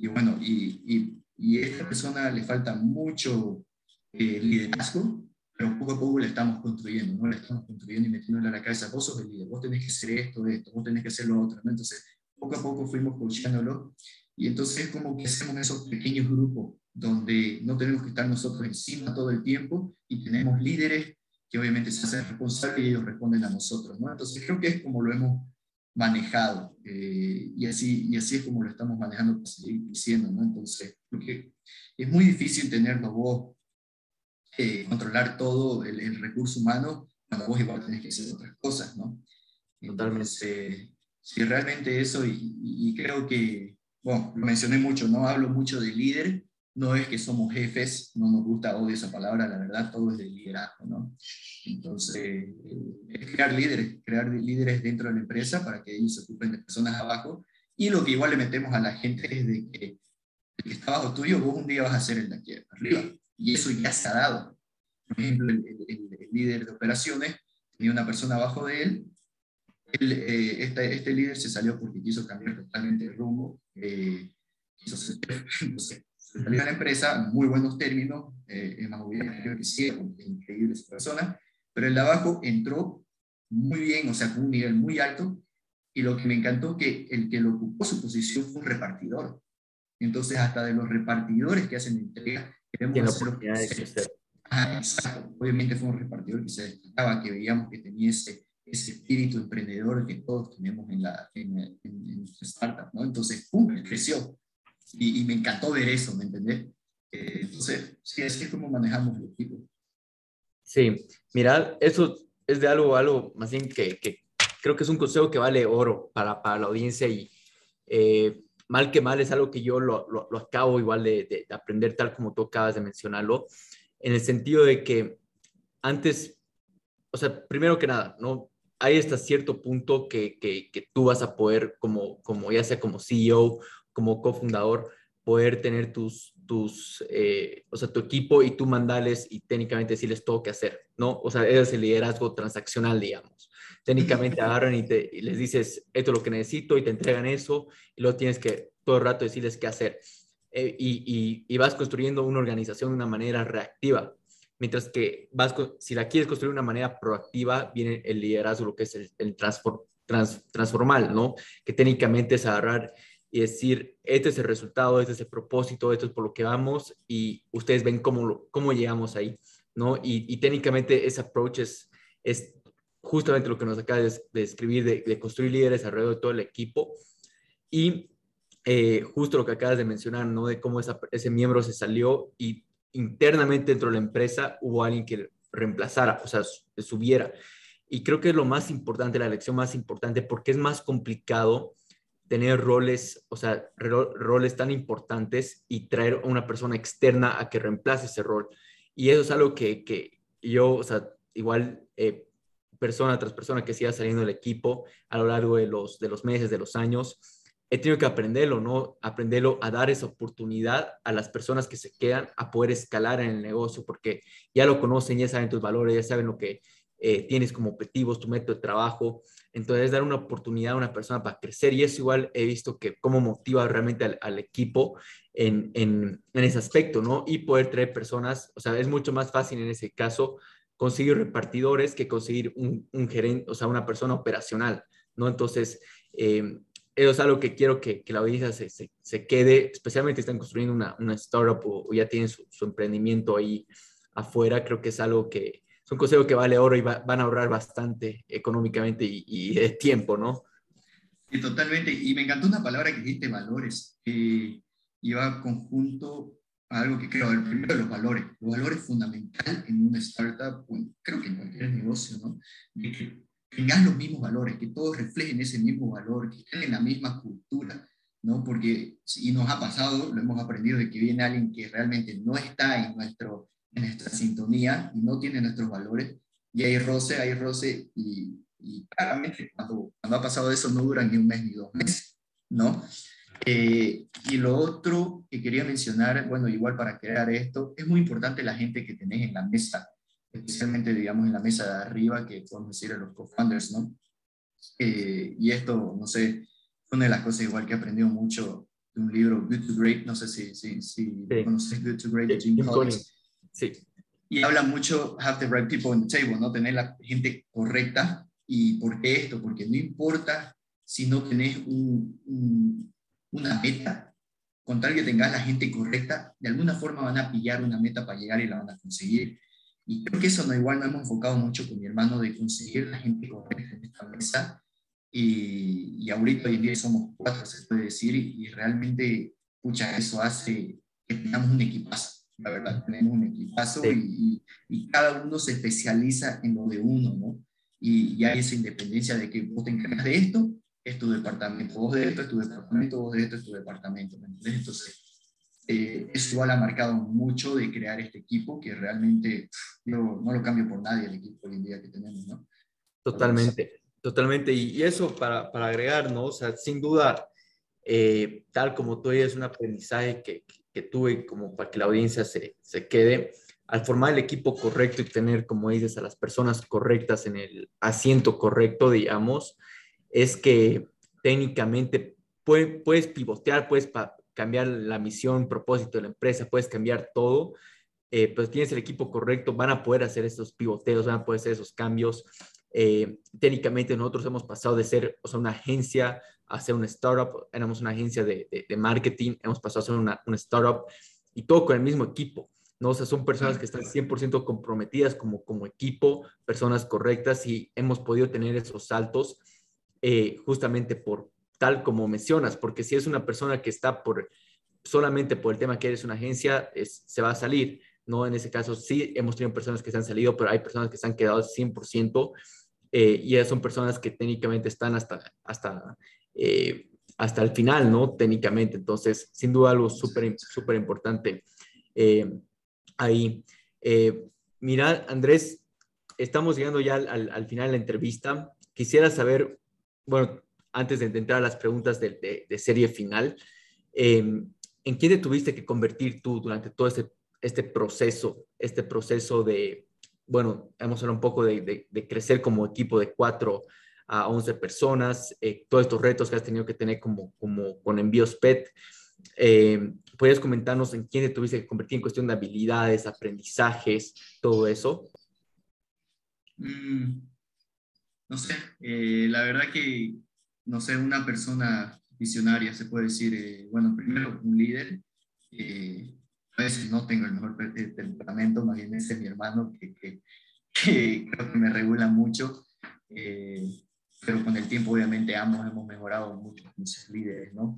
y bueno, y, y, y a esta persona le falta mucho eh, liderazgo, pero poco a poco le estamos construyendo, ¿no? Le estamos construyendo y metiéndole a la cabeza, vos sos el líder, vos tenés que hacer esto, esto, vos tenés que hacer lo otro, ¿no? Entonces, poco a poco fuimos coachándolo y entonces es como que hacemos esos pequeños grupos donde no tenemos que estar nosotros encima todo el tiempo y tenemos líderes que obviamente se hacen responsables y ellos responden a nosotros, ¿no? Entonces creo que es como lo hemos manejado eh, y, así, y así es como lo estamos manejando para seguir diciendo, ¿no? Entonces, porque es muy difícil tenerlo vos, eh, controlar todo el, el, recurso humano, cuando vos igual tenés que hacer otras cosas, ¿no? Totalmente. sí, realmente eso, y, y, creo que, bueno, lo mencioné mucho, ¿no? Hablo mucho de líder, no es que somos jefes, no nos gusta, odio esa palabra, la verdad, todo es de liderazgo, ¿no? Entonces, eh, es crear líderes, crear líderes dentro de la empresa para que ellos se ocupen de personas abajo. Y lo que igual le metemos a la gente es de que el que está abajo tuyo, vos un día vas a ser el de aquí arriba. Y eso ya se ha dado. Por ejemplo, el, el, el líder de operaciones tenía una persona abajo de él. eh, este, este, líder se salió porque quiso cambiar totalmente el rumbo. Eh, quiso ser, no sé, salió a la empresa, muy buenos términos, eh, es más bien, sí, es increíble esa persona, pero el de abajo entró muy bien, o sea, con un nivel muy alto, y lo que me encantó que el que lo ocupó su posición fue un repartidor. Entonces, hasta de los repartidores que hacen entrega, queremos hacer lo que ah, exacto. Obviamente fue un repartidor que se destacaba, que veíamos que tenía ese, ese espíritu emprendedor que todos tenemos en, la, en, en, en nuestra startup, ¿no? Entonces, ¡pum!, creció. Y, y, me encantó ver eso, ¿me entendés? Eh, entonces, sí, así es como manejamos el equipo. Sí, mira, eso es de algo, algo más bien que, que creo que es un consejo que vale oro para, para la audiencia y eh, mal que mal es algo que yo lo, lo, lo acabo igual de, de, de, aprender tal como tú acabas de mencionarlo, en el sentido de que antes, o sea, primero que nada, ¿no? hay hasta cierto punto que, que, que, tú vas a poder, como, como ya sea como CEO, como cofundador, poder tener tus, tus eh, o sea, tu equipo y tú mandarles y técnicamente decirles todo qué hacer, ¿no? O sea, es el liderazgo transaccional, digamos. Técnicamente agarran y, te, y les dices, esto es lo que necesito y te entregan eso y luego tienes que todo el rato decirles qué hacer. Eh, y, y, vas construyendo una organización de una manera reactiva. Mientras que vas, si la quieres construir de una manera proactiva, viene el liderazgo, lo que es el, el transform, trans, transformal, ¿no? Que técnicamente es agarrar y decir, este es el resultado, este es el propósito, esto es por lo que vamos y ustedes ven cómo, cómo llegamos ahí, ¿no? Y, y técnicamente ese approach es, es, justamente lo que nos acaba de, describir, de, construir líderes alrededor de todo el equipo y eh, justo lo que acabas de mencionar, ¿no? De cómo ese miembro se salió y internamente dentro de la empresa hubo alguien que reemplazara, o sea, subiera. Y creo que es lo más importante, la lección más importante, porque es más complicado tener roles, o sea, roles tan importantes y traer a una persona externa a que reemplace ese rol. Y eso es algo que, que yo, o sea, igual eh, persona tras persona que siga saliendo del equipo a lo largo de los, de los meses, de los años, he tenido que aprenderlo, ¿no? Aprenderlo a dar esa oportunidad a las personas que se quedan a poder escalar en el negocio, porque ya lo conocen, ya saben tus valores, ya saben lo que eh, tienes como objetivos, tu método de trabajo. Entonces, dar una oportunidad a una persona para crecer. Y eso igual he visto que cómo motiva realmente al, al equipo en, en, en, ese aspecto, ¿no? Y poder traer personas, o sea, es mucho más fácil en ese caso conseguir repartidores que conseguir un, un gerente, o sea, una persona operacional, ¿no? Entonces, eh, eso es algo que quiero que, que la audiencia se, se, se, quede, especialmente si están construyendo una, una startup o, o, ya tienen su, su, emprendimiento ahí afuera, creo que es algo que es un consejo que vale oro y va, van a ahorrar bastante económicamente y, y de tiempo, ¿no? Sí, totalmente. Y me encantó una palabra que dijiste, valores, que iba conjunto a algo que creo, el primero los valores. Los valores fundamental en una startup, creo que en cualquier negocio, ¿no? De que tengan los mismos valores, que todos reflejen ese mismo valor, que estén en la misma cultura, ¿no? Porque, y nos ha pasado, lo hemos aprendido, de que viene alguien que realmente no está en, nuestro, en nuestra sintonía y no tiene nuestros valores, y hay roce, hay roce, y, y claramente cuando, cuando ha pasado eso no duran ni un mes ni dos meses, ¿no? Eh, y lo otro que quería mencionar, bueno, igual para crear esto, es muy importante la gente que tenés en la mesa, especialmente, digamos, en la mesa de arriba, que podemos decir a los co-founders, ¿no? Eh, y esto, no sé, una de las cosas igual que he aprendido mucho de un libro, Good to Great, no sé si, si, si sí. conoces Good to Great de Jim, Jim Collins. Sí. Y habla mucho, have the right people on the table, ¿no? Tener la gente correcta. ¿Y por qué esto? Porque no importa si no tenés un, un, una meta, con tal que tengas la gente correcta, de alguna forma van a pillar una meta para llegar y la van a conseguir. Y creo que eso no igual nos hemos enfocado mucho con mi hermano de conseguir la gente correcta en esta mesa. Y, y ahorita hoy en día somos cuatro, se puede decir, y, y realmente, pucha, eso hace que tengamos un equipazo. La verdad, tenemos un equipazo sí. y, y, cada uno se especializa en lo de uno, ¿no? Y, y hay esa independencia de que vos te encargas de esto, es tu departamento, vos de esto es tu departamento, vos de esto es tu departamento. Entonces, eh, eso igual ha marcado mucho de crear este equipo que realmente yo no lo cambio por nadie el equipo hoy en día que tenemos, ¿no? Totalmente, totalmente. Y, eso para, para, agregar, ¿no? O sea, sin duda, eh, tal como tú es un aprendizaje que, que, que, tuve como para que la audiencia se, se quede, al formar el equipo correcto y tener, como dices, a las personas correctas en el asiento correcto, digamos, es que técnicamente puede, puedes pivotear, puedes cambiar la misión, propósito de la empresa, puedes cambiar todo, eh, pues tienes el equipo correcto, van a poder hacer esos pivoteos, van a poder hacer esos cambios. Eh, técnicamente nosotros hemos pasado de ser o sea, una agencia a ser una startup, éramos una agencia de, de, de marketing, hemos pasado a ser una, una, startup y todo con el mismo equipo. ¿no? O sea, son personas que están 100% comprometidas como, como equipo, personas correctas y hemos podido tener esos saltos eh, justamente por tal como mencionas, porque si es una persona que está por solamente por el tema que eres una agencia, es, se va a salir, ¿no? En ese caso sí hemos tenido personas que se han salido, pero hay personas que se han quedado 100% eh, y son personas que técnicamente están hasta, hasta, eh, hasta el final, ¿no? Técnicamente, entonces, sin duda algo súper súper importante eh, ahí. Eh, mira, Andrés, estamos llegando ya al, al, al final de la entrevista quisiera saber, bueno, antes de entrar a las preguntas de, serie final, em, ¿en quién te tuviste que convertir tú durante todo este, este proceso, este proceso de, bueno, hemos hablado un poco de, crecer como equipo de cuatro a 11 personas, eh, todos estos retos que has tenido que tener como, como con envíos PET. Eh, ¿Puedes comentarnos en quién te tuviste que convertir en cuestión de habilidades, aprendizajes, todo eso? Mm, no sé, eh, la verdad que, no sé, una persona visionaria, se puede decir, eh, bueno, primero un líder, a veces no tengo el mejor temperamento, más bien ese es mi hermano que, que, creo que me regula mucho, pero con el tiempo obviamente ambos hemos mejorado mucho como líderes, ¿no?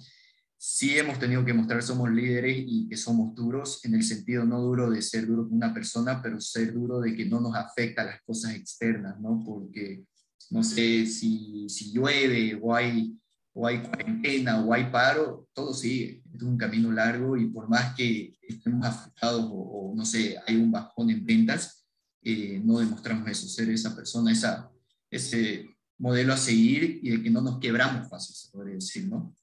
sí hemos tenido que mostrar somos líderes y que somos duros, en el sentido no duro de ser duro con una persona, pero ser duro de que no nos afecta las cosas externas, ¿no? Porque, no sé, si, si llueve o hay, o hay cuarentena o hay paro, todo sigue. Es un camino largo y por más que estemos afectados o, no sé, hay un bajón en ventas, eh, no demostramos eso, ser esa persona, esa, ese modelo a seguir y de que no nos quebramos fácil, se podría decir, ¿no?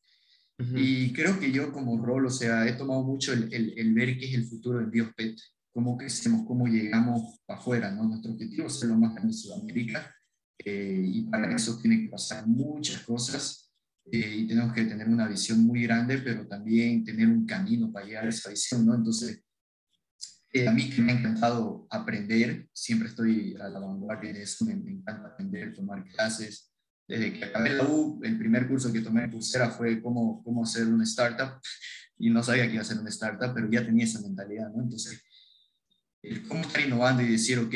Y creo que yo como rol, o sea, he tomado mucho el, el, ver qué es el futuro del Biospet, cómo crecemos, cómo llegamos para afuera, ¿no? Nuestro objetivo es ser lo más grande de Sudamérica eh, y para eso tiene que pasar muchas cosas eh, y tenemos que tener una visión muy grande, pero también tener un camino para llegar a esa visión, ¿no? Entonces, eh, a mí que me ha encantado aprender, siempre estoy a la vanguardia de eso, me, me encanta aprender, tomar clases, desde que acabé la U, el primer curso que tomé en Coursera fue cómo, cómo hacer una startup y no sabía que iba a ser una startup, pero ya tenía esa mentalidad, ¿no? Entonces, cómo estar innovando y decir, ok,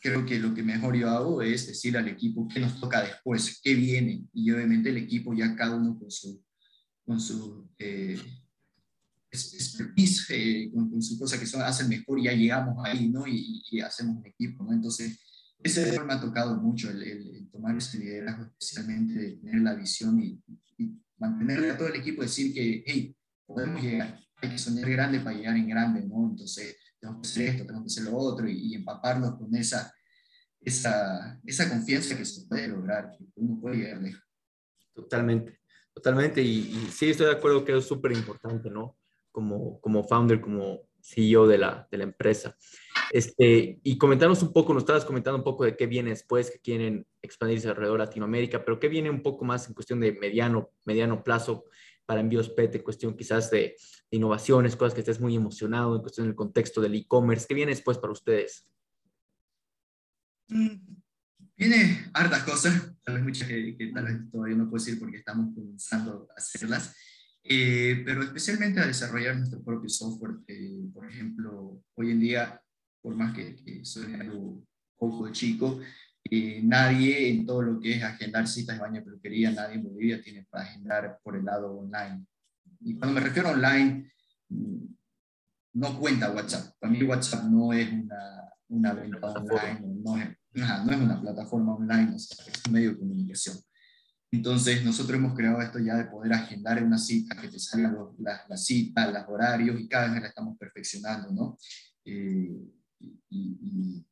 creo que lo que mejor yo hago es decir al equipo qué nos toca después, qué viene, y obviamente el equipo ya cada uno con su, con su eh, expertise, eh, con, su cosa que son, hacen mejor, ya llegamos ahí, ¿no? Y, y hacemos un equipo, ¿no? Entonces, ese me ha tocado mucho, el, tomar ese liderazgo, especialmente de tener la visión y, mantener a todo el equipo, decir que, hey, podemos llegar, hay que soñar grande para llegar en grande, ¿no? Entonces, tenemos que hacer esto, tenemos que hacer lo otro y, empaparnos con esa, esa, esa confianza que se puede lograr, que uno puede llegar lejos. Totalmente, totalmente. Y, y sí, estoy de acuerdo que es súper importante, ¿no? Como, como founder, como CEO de la, de la empresa. Este, y comentarnos un poco, nos estabas comentando un poco de qué viene después, que quieren expandirse alrededor de Latinoamérica, pero qué viene un poco más en cuestión de mediano, mediano plazo para envíos PET, en cuestión quizás de, innovaciones, cosas que estés muy emocionado, en cuestión del contexto del e-commerce. ¿Qué viene después para ustedes? Mm, viene hartas cosas, tal vez muchas que, que tal vez todavía no puedo decir porque estamos comenzando a hacerlas. Eh, pero especialmente a desarrollar nuestro propio software. por ejemplo, hoy en día, por más que, que soy algo poco chico, eh, nadie en todo lo que es agendar citas de baño de peluquería, nadie en Bolivia tiene para agendar por el lado online. Y cuando me refiero a online, mm, no cuenta WhatsApp. Para mí WhatsApp no es una, una venta online, no es, no es una plataforma online, es un medio de comunicación. Entonces, nosotros hemos creado esto ya de poder agendar una cita, que te salgan las la citas, los horarios, y cada vez la estamos perfeccionando, ¿no? Eh, y,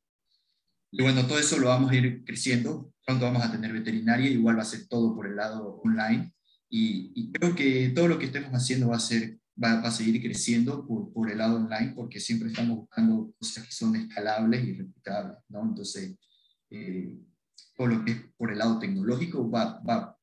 bueno, todo eso lo vamos a ir creciendo. Pronto vamos a tener veterinaria, igual va a ser todo por el lado online. Y, creo que todo lo que estemos haciendo va a, ser, va, a seguir creciendo por, por, el lado online, porque siempre estamos buscando cosas que son escalables y reputables, ¿no? Entonces, eh, todo lo que por el lado tecnológico, va, va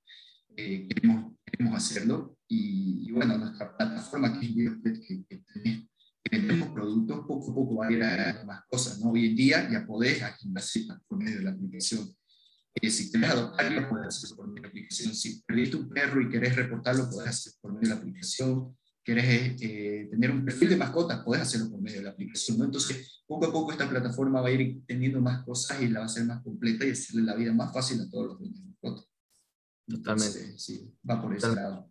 eh, queremos, queremos, hacerlo. Y, bueno, nuestra plataforma que es que, que, vendemos productos, poco a poco va a ir a más cosas. ¿no? Hoy en día ya podés agendar por medio de la aplicación. Eh, si querés adoptarlo, puedes hacerlo por medio de la aplicación. Si perdiste un perro y querés reportarlo, puedes hacerlo por medio de la aplicación. Querés eh, tener un perfil de mascota, puedes hacerlo por medio de la aplicación. ¿no? Entonces, poco a poco esta plataforma va a ir teniendo más cosas y la va a hacer más completa y hacerle la vida más fácil a todos los dueños de mascotas. Totalmente. sí, va por ese lado.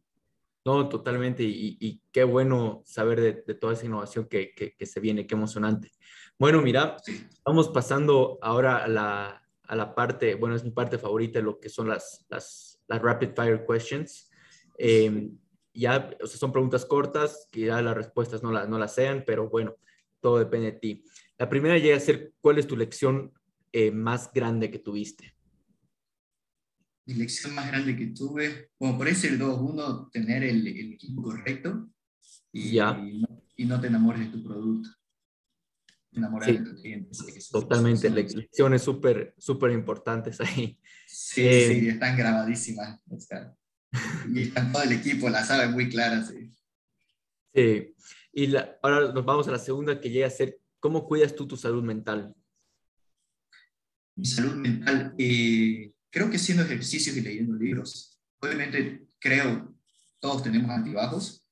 No, totalmente. Y, qué bueno saber de, toda esa innovación que, que, se viene, qué emocionante. Bueno, mira, vamos pasando ahora a la, a la, parte, bueno, es mi parte favorita, lo que son las, las, las rapid fire questions. Eh, ya, o sea, son preguntas cortas, que ya las respuestas no, la, no las sean, pero bueno, todo depende de ti. La primera llega a ser, ¿cuál es tu lección eh, más grande que tuviste? lección más grande que tuve, bueno, por ese el 2-1, tener el, el, equipo correcto y, ya. y, no, te enamores de tu producto. Cliente. Totalmente, lecciones súper, súper importantes ahí. Sí, eh, sí, están grabadísimas. Y todo el equipo, la sabe muy clara, sí. Sí, y la, ahora nos vamos a la segunda que llega a ser, ¿cómo cuidas tú tu salud mental? Mi salud mental, eh, creo que haciendo ejercicios y leyendo libros. Obviamente, creo, todos tenemos altibajos,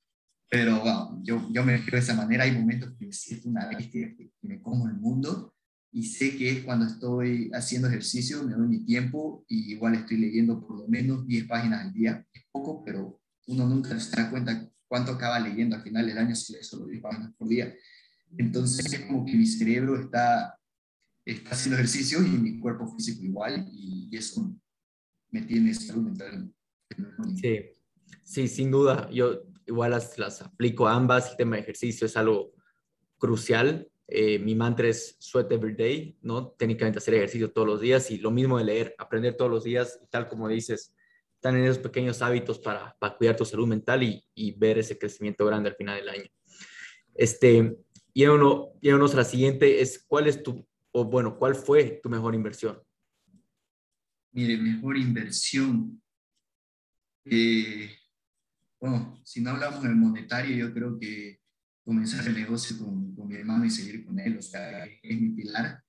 pero bueno, yo, yo me refiero de esa manera. Hay momentos que me siento una bestia, que me como el mundo, y sé que es cuando estoy haciendo ejercicio, me doy mi tiempo, y igual estoy leyendo por lo menos 10 páginas al día. Es poco, pero uno nunca se da cuenta cuánto acaba leyendo al final del año si lee solo 10 páginas por día. Entonces es como que mi cerebro está está haciendo ejercicio y mi cuerpo físico igual y eso me tiene salud mental. Sí, sí, sin duda. Yo igual las, las aplico ambas. El tema de ejercicio es algo crucial. Eh, mi mantra es sweat every day, ¿no? Técnicamente hacer ejercicio todos los días y lo mismo de leer, aprender todos los días y tal como dices, están en esos pequeños hábitos para, para cuidar tu salud mental y, y, ver ese crecimiento grande al final del año. Este, y uno, y la siguiente, es cuál es tu o bueno, ¿cuál fue tu mejor inversión? Mire, mejor inversión. Eh, bueno, si no hablamos del monetario, yo creo que comenzar el negocio con, con, mi hermano y seguir con él, o sea, es mi pilar.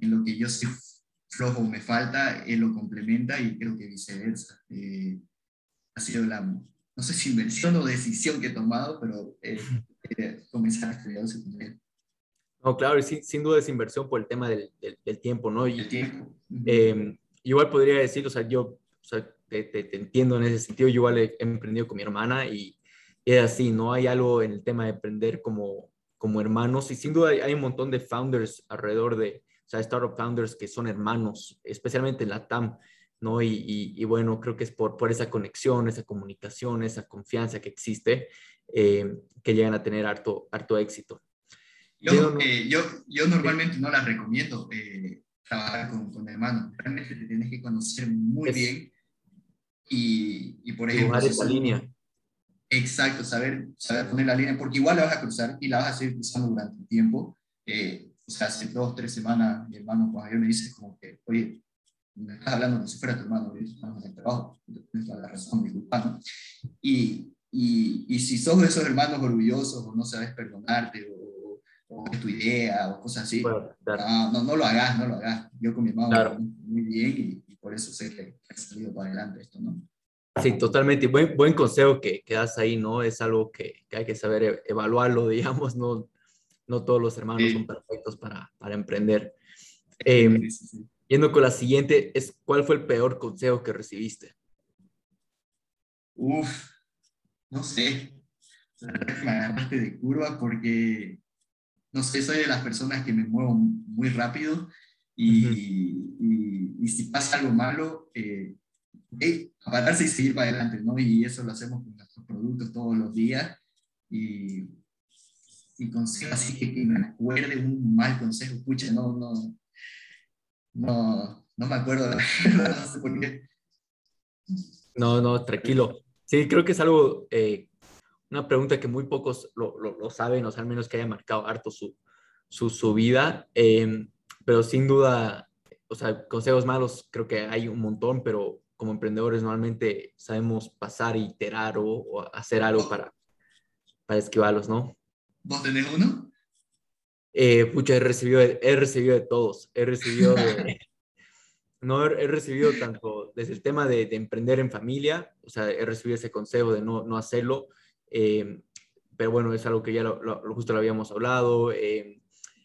En lo que yo soy flojo me falta, él lo complementa y creo que viceversa. Eh, ha sido la, no sé si inversión o decisión que he tomado, pero eh, comenzar a estudiar con él. No, claro, sin, sin duda es inversión por el tema del, del, tiempo, ¿no? Y, el tiempo. Eh, igual podría decir, o sea, yo o sea, te, te, entiendo en ese sentido, yo igual he emprendido con mi hermana y, es así, no hay algo en el tema de emprender como, como hermanos y sin duda hay, un montón de founders alrededor de, o sea, startup founders que son hermanos, especialmente en la TAM, ¿no? Y, y, y, bueno, creo que es por, por esa conexión, esa comunicación, esa confianza que existe, eh, que llegan a tener harto, harto éxito. Yo, eh, yo, yo, normalmente no la recomiendo eh, trabajar con, con hermanos. Realmente te tienes que conocer muy bien y, y, por ejemplo... esa línea. Exacto, saber, saber poner la línea, porque igual la vas a cruzar y la vas a seguir cruzando durante un tiempo. Eh, o sea, hace dos, tres semanas mi hermano Juan Javier me dice como que, oye, me estás hablando como si fuera tu hermano, estamos en el trabajo, tienes toda la razón, disculpa, ¿no? Y, y, y, si sos de esos hermanos orgullosos o no sabes perdonarte o o tu idea o cosas así. no, no, lo hagas, no lo hagas. Yo con mi hermano muy bien y, por eso sé que ha salido para adelante esto, ¿no? Sí, totalmente. Buen, buen consejo que, que das ahí, ¿no? Es algo que, que, hay que saber e, evaluarlo, digamos, no, no todos los hermanos son perfectos para, para emprender. Eh, yendo con la siguiente, es ¿cuál fue el peor consejo que recibiste? Uf, no sé. Me agarraste de curva porque no sé, soy de las personas que me muevo muy rápido y, y, si pasa algo malo, eh, pararse y seguir para adelante, ¿no? Y eso lo hacemos con nuestros productos todos los días y, y consejo así que, me acuerde un mal consejo, pucha, no, no, no, no me acuerdo, no sé por qué. No, no, tranquilo. Sí, creo que es algo eh, una pregunta que muy pocos lo, lo, saben, o sea, al menos que haya marcado harto su, su, su vida, em, pero sin duda, o sea, consejos malos creo que hay un montón, pero como emprendedores normalmente sabemos pasar, iterar o, o hacer algo para, para esquivarlos, ¿no? ¿Vos tenés uno? Eh, pucha, he recibido, he recibido de todos, he recibido de, no he, recibido tanto desde el tema de, de, emprender en familia, o sea, he recibido ese consejo de no, no hacerlo, eh, pero bueno, es algo que ya lo, justo lo habíamos hablado. Eh,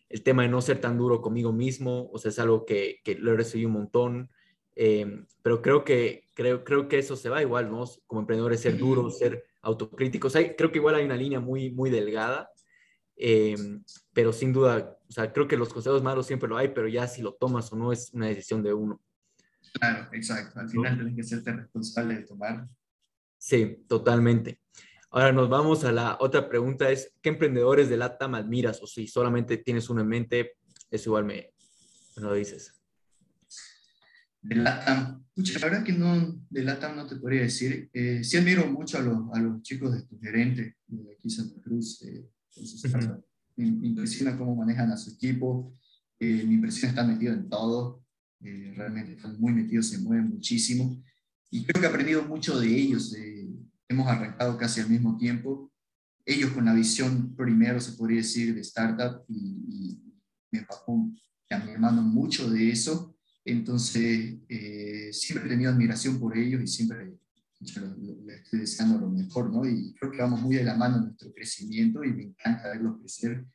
el tema de no ser tan duro conmigo mismo, o sea, es algo que, que lo he recibido un montón. Eh, pero creo que, creo, creo que eso se va igual, ¿no? Como emprendedores, ser duros, ser autocríticos. Hay, creo que igual hay una línea muy, muy delgada, pero sin duda, o sea, creo que los consejos malos siempre lo hay, pero ya si lo tomas o no es una decisión de uno. Claro, exacto. Al final tienes que serte responsable de tomar. Sí, totalmente. Ahora nos vamos a la otra pregunta, es ¿qué emprendedores de LATAM admiras? O si solamente tienes uno en mente, eso igual me, lo dices. De LATAM, la verdad que no, de LATAM no te podría decir. Eh, sí admiro mucho a los, a los chicos de tu gerente, de aquí Santa Cruz, eh, me, impresiona cómo manejan a su equipo, eh, me impresiona estar metido en todo, eh, realmente están muy metidos, se mueven muchísimo. Y creo que he aprendido mucho de ellos, hemos arrancado casi al mismo tiempo, ellos con la visión primero, se podría decir, de startup, y, y me empapó a mi hermano mucho de eso, entonces eh, siempre he tenido admiración por ellos y siempre le estoy deseando lo mejor, ¿no? Y creo que vamos muy de la mano en nuestro crecimiento y me encanta verlos crecer.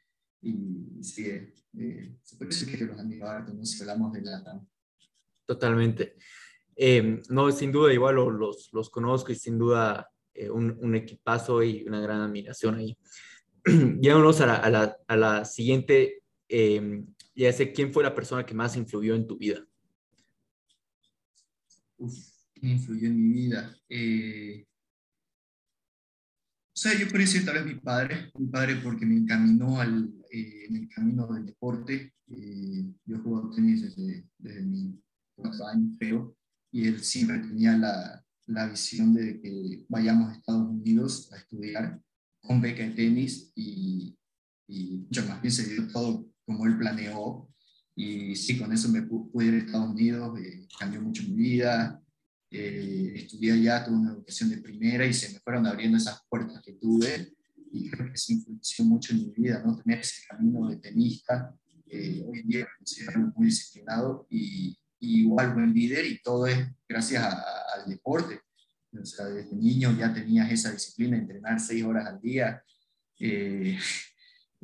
Y sí, eh, se puede decir que los admiro harto, ¿no? Si hablamos de la Totalmente. Eh, no, sin duda, igual los, los conozco y sin duda eh, un, un, equipazo y una gran admiración ahí. Llegamos a la, a la, a la siguiente, eh, ya sé quién fue la persona que más influyó en tu vida. Uf influyó en mi vida? Eh, o sea, yo podría decir tal vez mi padre, mi padre porque me encaminó al, eh, en el camino del deporte. Eh, yo juego tenis desde, desde mi cuatro años, creo, y él siempre tenía la, la visión de que vayamos a Estados Unidos a estudiar con beca de tenis y, y mucho más bien se dio todo como él planeó. Y sí, con eso me pude ir a Estados Unidos, cambió mucho mi vida, eh, estudié allá, tuve una educación de primera y se me fueron abriendo esas puertas que tuve y creo que eso influyó mucho en mi vida, ¿no? Tener ese camino de tenista, eh, hoy en día me considero muy disciplinado y, igual buen líder y todo es gracias al deporte. O sea, desde niño ya tenías esa disciplina, entrenar seis horas al día. Eh,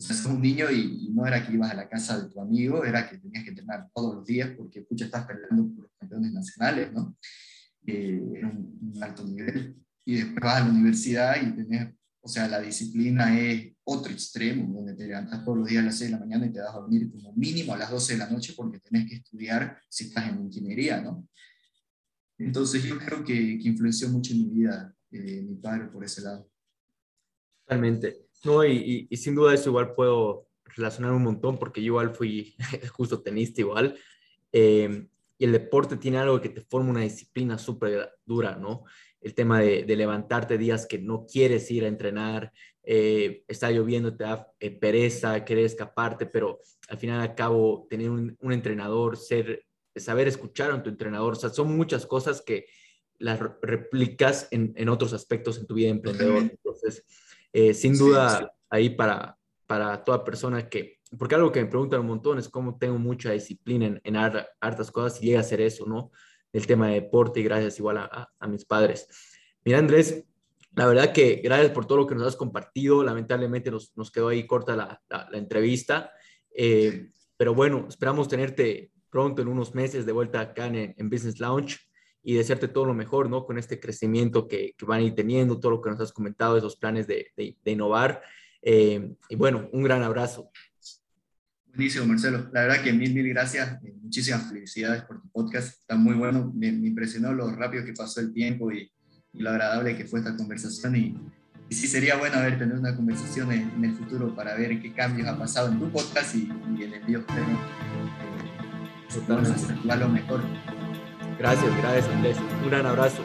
o sea, sos un niño y, no era que ibas a la casa de tu amigo, era que tenías que entrenar todos los días porque pucha, estás peleando por los campeones nacionales, ¿no? en un, alto nivel. Y después vas a la universidad y tenés, o sea, la disciplina es otro extremo, donde te levantas todos los días a las 6 de la mañana y te vas a dormir como mínimo a las 12 de la noche porque tenés que estudiar si estás en ingeniería, ¿no? Entonces yo creo que, que influenció mucho en mi vida eh, mi padre por ese lado. Totalmente. No, y, y, sin duda eso igual puedo relacionar un montón porque yo igual fui justo tenista igual. Eh, y el deporte tiene algo que te forma una disciplina súper dura, ¿no? El tema de, levantarte días que no quieres ir a entrenar, eh, está lloviendo, te da eh, pereza, querer escaparte, pero al final al cabo tener un, entrenador, ser, saber escuchar a tu entrenador, o sea, son muchas cosas que las replicas en, en otros aspectos en tu vida de emprendedor. Entonces, eh, sin duda, ahí para, para toda persona que porque algo que me preguntan un montón es cómo tengo mucha disciplina en, en hartas cosas y llega a hacer eso, ¿no? El tema de deporte y gracias igual a, a, mis padres. Mira, Andrés, la verdad que gracias por todo lo que nos has compartido. Lamentablemente nos, nos quedó ahí corta la, la, entrevista, eh, pero bueno, esperamos tenerte pronto en unos meses de vuelta acá en, en Business Lounge y desearte todo lo mejor, ¿no? Con este crecimiento que, que, van a ir teniendo, todo lo que nos has comentado, esos planes de, de, de innovar. Eh, y bueno, un gran abrazo. Buenísimo, Marcelo. La verdad que mil, mil gracias. Eh, muchísimas felicidades por tu podcast. Está muy bueno. Me, impresionó lo rápido que pasó el tiempo y, lo agradable que fue esta conversación. Y, y, sí sería bueno haber tener una conversación en, el futuro para ver qué cambios ha pasado en tu podcast y, en el que Eh, lo mejor. Gracias, gracias Andrés. Un gran abrazo.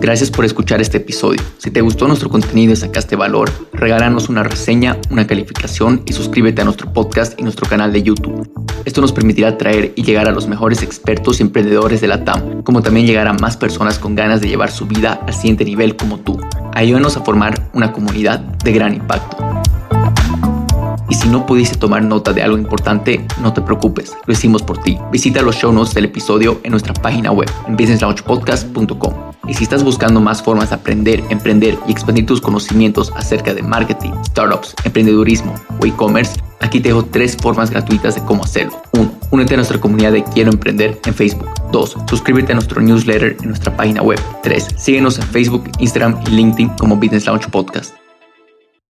Gracias por escuchar este episodio. Si te gustó nuestro contenido y sacaste valor, regálanos una reseña, una calificación y suscríbete a nuestro podcast y nuestro canal de YouTube. Esto nos permitirá traer y llegar a los mejores expertos y emprendedores de la TAM, como también llegar a más personas con ganas de llevar su vida al siguiente nivel como tú. Ayúdanos a formar una comunidad de gran impacto. Y si no pudiste tomar nota de algo importante, no te preocupes, lo hicimos por ti. Visita los show notes del episodio en nuestra página web en businesslaunchpodcast.com. Y si estás buscando más formas de aprender, emprender y expandir tus conocimientos acerca de marketing, startups, emprendedurismo o e-commerce, aquí te dejo tres formas gratuitas de cómo hacerlo. 1. Únete a nuestra comunidad de Quiero Emprender en Facebook. 2. Suscríbete a nuestro newsletter en nuestra página web. 3. Síguenos en Facebook, Instagram y LinkedIn como Business Launch Podcast.